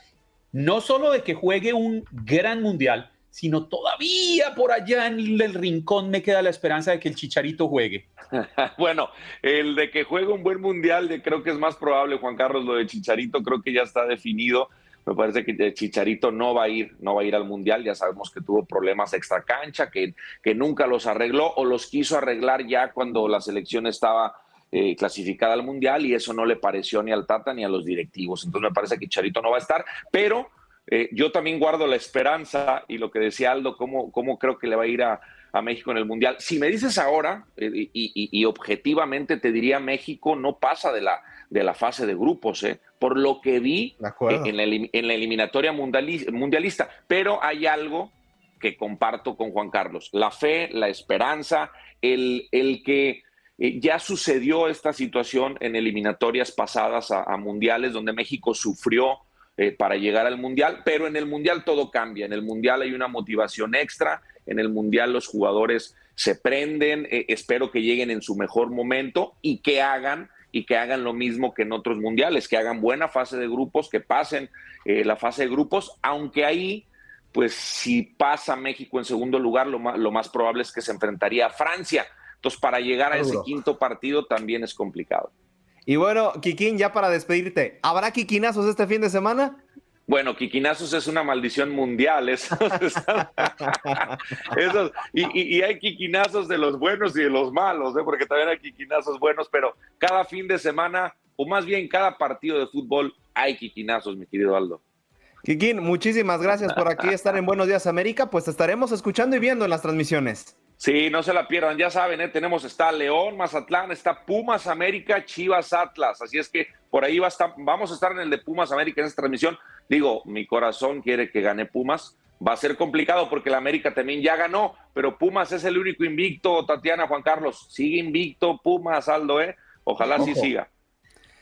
no solo de que juegue un gran mundial, sino todavía por allá en el rincón me queda la esperanza de que el Chicharito juegue. bueno, el de que juegue un buen mundial, creo que es más probable, Juan Carlos, lo de Chicharito creo que ya está definido. Me parece que Chicharito no va a ir, no va a ir al Mundial. Ya sabemos que tuvo problemas extra cancha, que, que nunca los arregló o los quiso arreglar ya cuando la selección estaba eh, clasificada al Mundial y eso no le pareció ni al Tata ni a los directivos. Entonces me parece que Chicharito no va a estar, pero eh, yo también guardo la esperanza y lo que decía Aldo, cómo, cómo creo que le va a ir a, a México en el Mundial. Si me dices ahora, eh, y, y, objetivamente te diría México no pasa de la, de la fase de grupos, ¿eh? por lo que vi en la, en la, eliminatoria mundialista. Pero hay algo que comparto con Juan Carlos, la fe, la esperanza, el, el que eh, ya sucedió esta situación en eliminatorias pasadas a, mundiales donde México sufrió eh, para llegar al mundial, pero en el mundial todo cambia, en el mundial hay una motivación extra, en el mundial los jugadores se prenden, espero que lleguen en su mejor momento y que hagan y que hagan lo mismo que en otros mundiales, que hagan buena fase de grupos, que pasen eh, la fase de grupos, aunque ahí, pues si pasa México en segundo lugar, lo más, lo más probable es que se enfrentaría a Francia. Entonces, para llegar a ese quinto partido también es complicado. Y bueno, Kikín, ya para despedirte, ¿habrá Kikinazos este fin de semana? Bueno, Quiquinazos es una maldición mundial. Y, hay quiquinazos de los buenos y de los malos, ¿eh? porque también hay quiquinazos buenos, pero cada fin de semana, o más bien cada partido de fútbol, hay quiquinazos, mi querido Aldo. Kikín, muchísimas gracias por aquí estar en Buenos Días América. Pues estaremos escuchando y viendo en las transmisiones. Sí, no se la pierdan, ya saben, ¿eh? tenemos, está León, Mazatlán, está Pumas América, Chivas Atlas, así es que por ahí va a estar, vamos a estar en el de Pumas América en esta transmisión. Digo, mi corazón quiere que gane Pumas, va a ser complicado porque la América también ya ganó, pero Pumas es el único invicto, Tatiana, Juan Carlos, sigue invicto Pumas, Aldo, ¿eh? Ojalá sí siga.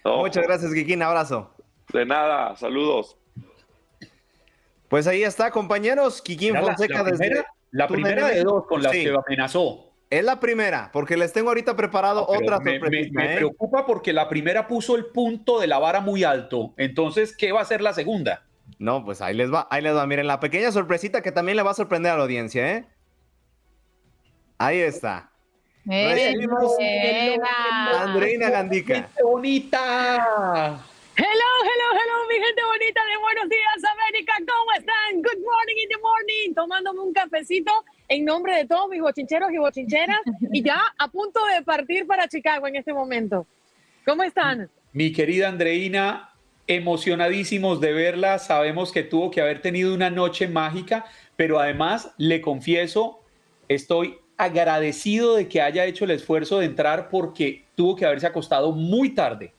Muchas gracias, Kikín. Abrazo. De nada, saludos. Pues ahí está, compañeros. Kikín Fonseca la, desde. La primera de dos con las que amenazó. Es la primera, porque les tengo ahorita preparado otra me, me, me ¿eh? preocupa porque la primera puso el punto de la vara muy alto. Entonces, ¿qué va a ser la segunda? No, pues ahí les va, ahí les va. Miren, la pequeña sorpresita que también le va a sorprender a la audiencia, ¿eh? Ahí está. Recibimos Andreina Gandica. ¡Qué bonita! Hello, hello, hello, mi gente bonita de Buenos Días América, ¿cómo están? Good morning in the morning, tomándome un cafecito en nombre de todos mis bochincheros y bochincheras y ya a punto de partir para Chicago en este momento. ¿Cómo están? Mi querida Andreina, emocionadísimos de verla, sabemos que tuvo que haber tenido una noche mágica, pero además le confieso, estoy agradecido de que haya hecho el esfuerzo de entrar porque tuvo que haberse acostado muy tarde.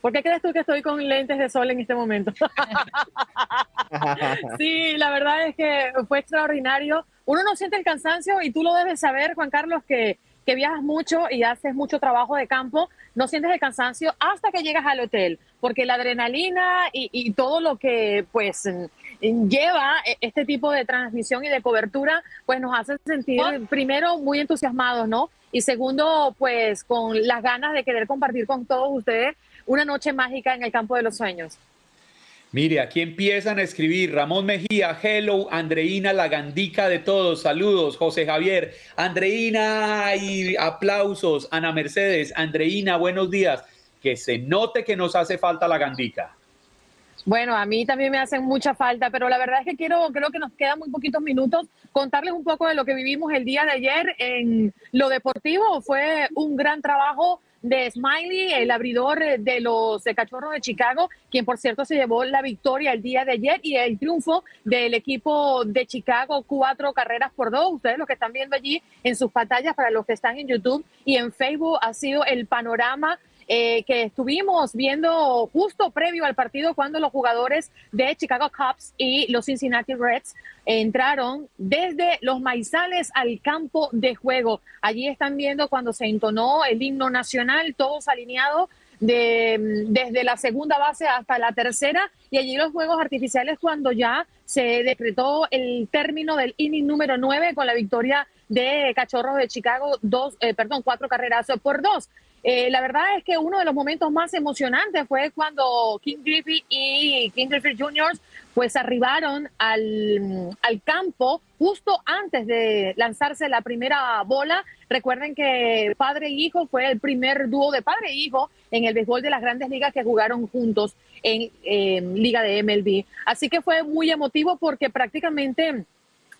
¿Por qué crees tú que estoy con lentes de sol en este momento? sí, la verdad es que fue extraordinario. Uno no siente el cansancio y tú lo debes saber, Juan Carlos, que, que viajas mucho y haces mucho trabajo de campo. No sientes el cansancio hasta que llegas al hotel, porque la adrenalina y, y todo lo que pues lleva este tipo de transmisión y de cobertura, pues nos hace sentir primero muy entusiasmados, ¿no? Y segundo, pues con las ganas de querer compartir con todos ustedes una noche mágica en el campo de los sueños. Mire, aquí empiezan a escribir Ramón Mejía, hello, Andreina, la gandica de todos, saludos, José Javier, Andreina y aplausos, Ana Mercedes, Andreina, buenos días, que se note que nos hace falta la gandica. Bueno, a mí también me hacen mucha falta, pero la verdad es que quiero, creo que nos quedan muy poquitos minutos, contarles un poco de lo que vivimos el día de ayer en lo deportivo. Fue un gran trabajo de Smiley, el abridor de los Cachorros de Chicago, quien por cierto se llevó la victoria el día de ayer y el triunfo del equipo de Chicago, cuatro carreras por dos. Ustedes lo que están viendo allí en sus pantallas para los que están en YouTube y en Facebook ha sido el panorama eh, que estuvimos viendo justo previo al partido cuando los jugadores de Chicago Cubs y los Cincinnati Reds entraron desde los maizales al campo de juego. Allí están viendo cuando se entonó el himno nacional, todos alineados de, desde la segunda base hasta la tercera y allí los juegos artificiales cuando ya se decretó el término del inning número 9 con la victoria de Cachorros de Chicago, dos, eh, perdón, cuatro carreras por dos. Eh, la verdad es que uno de los momentos más emocionantes fue cuando King Griffey y King Griffey Jr. pues arribaron al, al, campo justo antes de lanzarse la primera bola. Recuerden que padre e hijo fue el primer dúo de padre e hijo en el béisbol de las grandes ligas que jugaron juntos en Liga de MLB. Así que fue muy emotivo porque prácticamente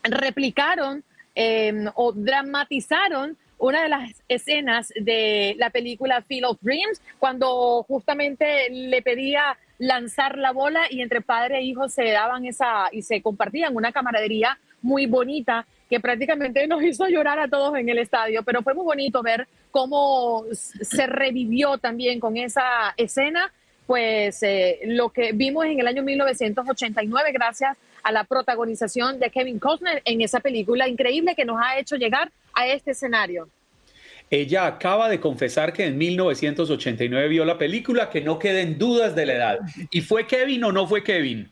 replicaron eh, o dramatizaron una de las escenas de la película Field of Dreams, cuando justamente le pedía lanzar la bola y entre padre e hijo se daban esa y se compartían una camaradería muy bonita que prácticamente nos hizo llorar a todos en el estadio, pero fue muy bonito ver cómo se revivió también con esa escena, pues eh, lo que vimos en el año 1989 gracias la protagonización de Kevin Costner en esa película increíble que nos ha hecho llegar a este escenario. Ella acaba de confesar que en 1989 vio la película, que no queden dudas de la edad. ¿Y fue Kevin o no fue Kevin?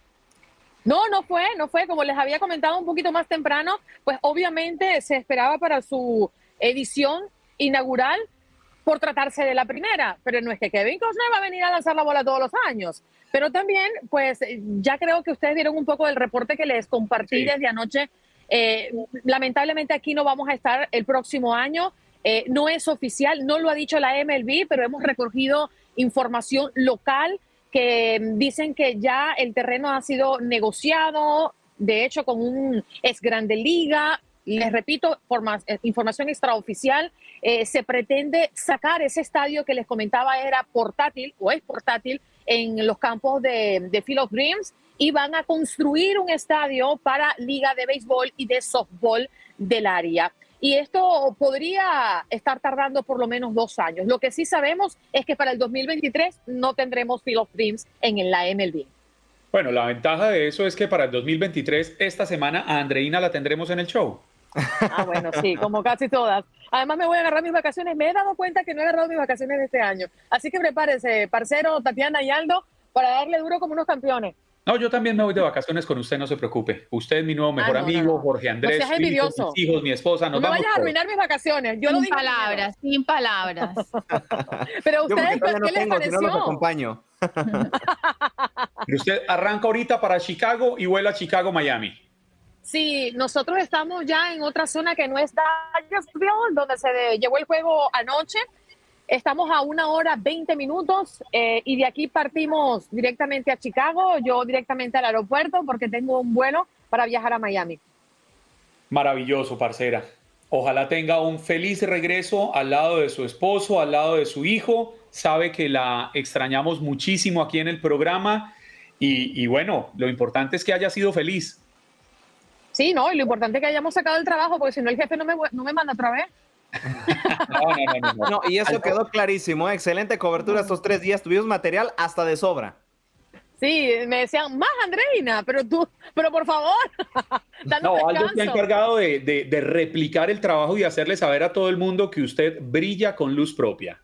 No, no fue, no fue. Como les había comentado un poquito más temprano, pues obviamente se esperaba para su edición inaugural por tratarse de la primera, pero no es que Kevin Costner va a venir a lanzar la bola todos los años. Pero también, pues ya creo que ustedes vieron un poco del reporte que les compartí desde anoche. Eh, lamentablemente aquí no vamos a estar el próximo año. Eh, no es oficial, no lo ha dicho la MLB, pero hemos recogido información local que dicen que ya el terreno ha sido negociado, de hecho con un ex grande liga. Les repito, eh, información extraoficial, eh, se pretende sacar ese estadio que les comentaba era portátil o es portátil en los campos de, de of Dreams y van a construir un estadio para liga de béisbol y de softball del área y esto podría estar tardando por lo menos dos años. Lo que sí sabemos es que para el 2023 no tendremos Field of Dreams en la MLB. Bueno, la ventaja de eso es que para el 2023, esta semana, a Andreina la tendremos en el show. Ah, bueno, sí, como casi todas. Además me voy a agarrar mis vacaciones. Me he dado cuenta que no he agarrado mis vacaciones de este año. Así que prepárese, parcero, Tatiana y Aldo, para darle duro como unos campeones. No, yo también me voy de vacaciones con usted, no se preocupe. Usted es mi nuevo mejor Ah, no, amigo, no, no. Jorge Andrés, seas mis hijos, envidioso. mis hijos, mi esposa, No me vamos vayas a arruinar mis vacaciones. Yo lo sin digo palabras, sin palabras. primero. Pero Yo ustedes, no ¿qué les tengo, no los pareció? acompaño. Usted arranca ahorita para Chicago y vuela a Chicago, Miami. Sí, nosotros estamos ya en otra zona que no es Dallasville, donde se llevó el juego anoche. Estamos a una hora 20 minutos eh, y de aquí partimos directamente a Chicago, yo directamente al aeropuerto porque tengo un vuelo para viajar a Miami. Maravilloso, parcera. Ojalá tenga un feliz regreso al lado de su esposo, al lado de su hijo. Sabe que la extrañamos muchísimo aquí en el programa. Y bueno, lo importante es que haya sido feliz. Sí, no, y lo importante es que hayamos sacado el trabajo porque si no el jefe no me, no me manda otra vez. No, no, no, no, no. No, y eso quedó clarísimo. ¿eh? Excelente cobertura estos tres días. Tuvimos material hasta de sobra. Sí, me decían, más Andreina, pero tú, pero por favor, No, Aldo se ha encargado de, de- de replicar el trabajo y hacerle saber a todo el mundo que usted brilla con luz propia.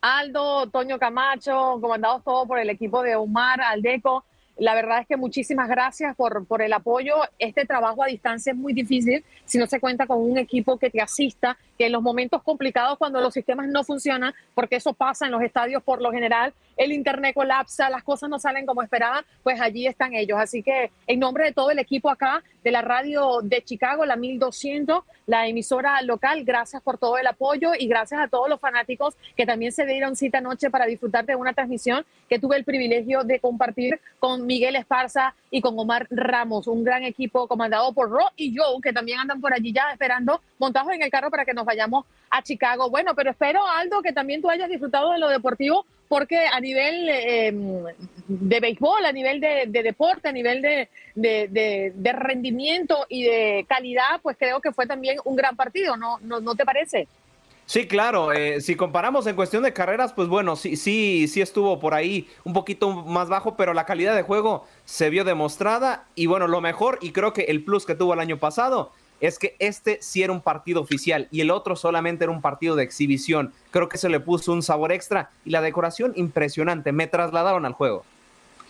Aldo, Toño Camacho, comandados todos por el equipo de Omar, Aldeco. La verdad es que muchísimas gracias por, por el apoyo. Este trabajo a distancia es muy difícil si no se cuenta con un equipo que te asista, que en los momentos complicados cuando los sistemas no funcionan, porque eso pasa en los estadios por lo general, el internet colapsa, las cosas no salen como esperaban, pues allí están ellos. Así que en nombre de todo el equipo acá de la radio de Chicago, la 1200, la emisora local, gracias por todo el apoyo y gracias a todos los fanáticos que también se dieron cita anoche para disfrutar de una transmisión que tuve el privilegio de compartir con Miguel Esparza y con Omar Ramos, un gran equipo comandado por Ro y Joe, que también andan por allí ya esperando, montados en el carro para que nos vayamos a Chicago. Bueno, pero espero, Aldo, que también tú hayas disfrutado de lo deportivo, porque a nivel eh, de béisbol, a nivel de, de deporte, a nivel de, de- de- de rendimiento y de calidad, pues creo que fue también un gran partido, ¿no, no, no te parece? Sí, claro. eh, si comparamos en cuestión de carreras, pues bueno, sí, sí, sí estuvo por ahí un poquito más bajo, pero la calidad de juego se vio demostrada. Y bueno, lo mejor, y creo que el plus que tuvo el año pasado, es que este sí era un partido oficial y el otro solamente era un partido de exhibición. Creo que se le puso un sabor extra y la decoración impresionante. Me trasladaron al juego.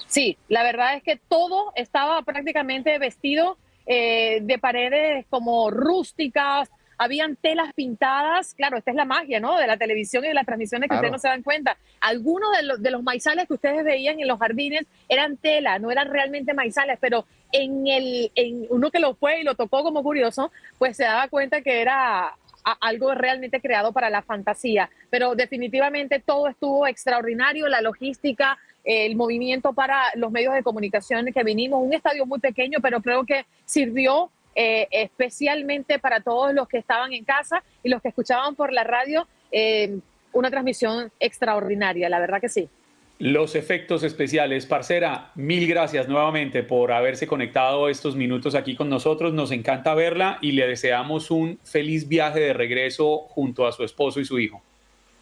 Sí, la verdad es que todo estaba prácticamente vestido eh, de paredes como rústicas, habían telas pintadas, claro, esta es la magia, ¿no? De la televisión y de las transmisiones que Claro. ustedes no se dan cuenta. Algunos de los, de los maizales que ustedes veían en los jardines eran tela, no eran realmente maizales, pero en el, en uno que lo fue y lo tocó como curioso, pues se daba cuenta que era algo realmente creado para la fantasía. Pero definitivamente todo estuvo extraordinario, la logística, el movimiento para los medios de comunicación que vinimos, un estadio muy pequeño, pero creo que sirvió eh, especialmente para todos los que estaban en casa y los que escuchaban por la radio, eh, una transmisión extraordinaria, la verdad que sí. Los efectos especiales, parcera, mil gracias nuevamente por haberse conectado estos minutos aquí con nosotros. Nos encanta verla y le deseamos un feliz viaje de regreso junto a su esposo y su hijo.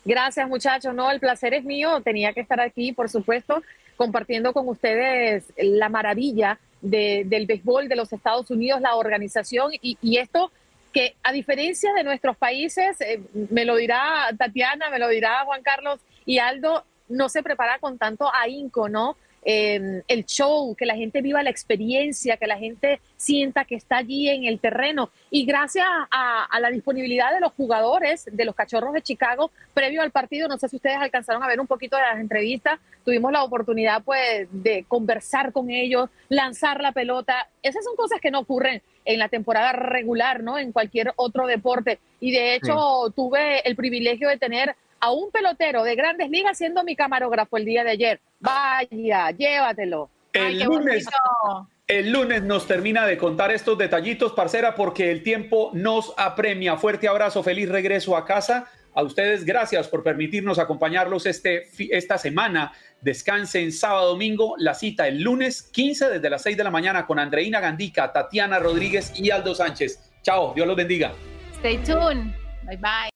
Gracias muchachos, no, el placer es mío, tenía que estar aquí, por supuesto, compartiendo con ustedes la maravilla de- del béisbol de los Estados Unidos, la organización y, y esto que a diferencia de nuestros países, eh, me lo dirá Tatiana, me lo dirá Juan Carlos y Aldo, no se prepara con tanto ahínco, ¿no? Eh, el show, que la gente viva la experiencia, que la gente sienta que está allí en el terreno. Y gracias a, a la disponibilidad de los jugadores de los Cachorros de Chicago, previo al partido, no sé si ustedes alcanzaron a ver un poquito de las entrevistas, tuvimos la oportunidad pues de conversar con ellos, lanzar la pelota. Esas son cosas que no ocurren en la temporada regular, ¿no? En cualquier otro deporte. Y de hecho tuve el privilegio de tener a un pelotero de grandes ligas siendo mi camarógrafo el día de ayer. Vaya, llévatelo. El lunes, el lunes nos termina de contar estos detallitos, parcera, porque el tiempo nos apremia. Fuerte abrazo, feliz regreso a casa. A ustedes, gracias por permitirnos acompañarlos este, esta semana. Descansen sábado, domingo. La cita el lunes 15 desde las 6 de la mañana con Andreina Gandica, Tatiana Rodríguez y Aldo Sánchez. Chao, Dios los bendiga. Stay tuned. Bye bye.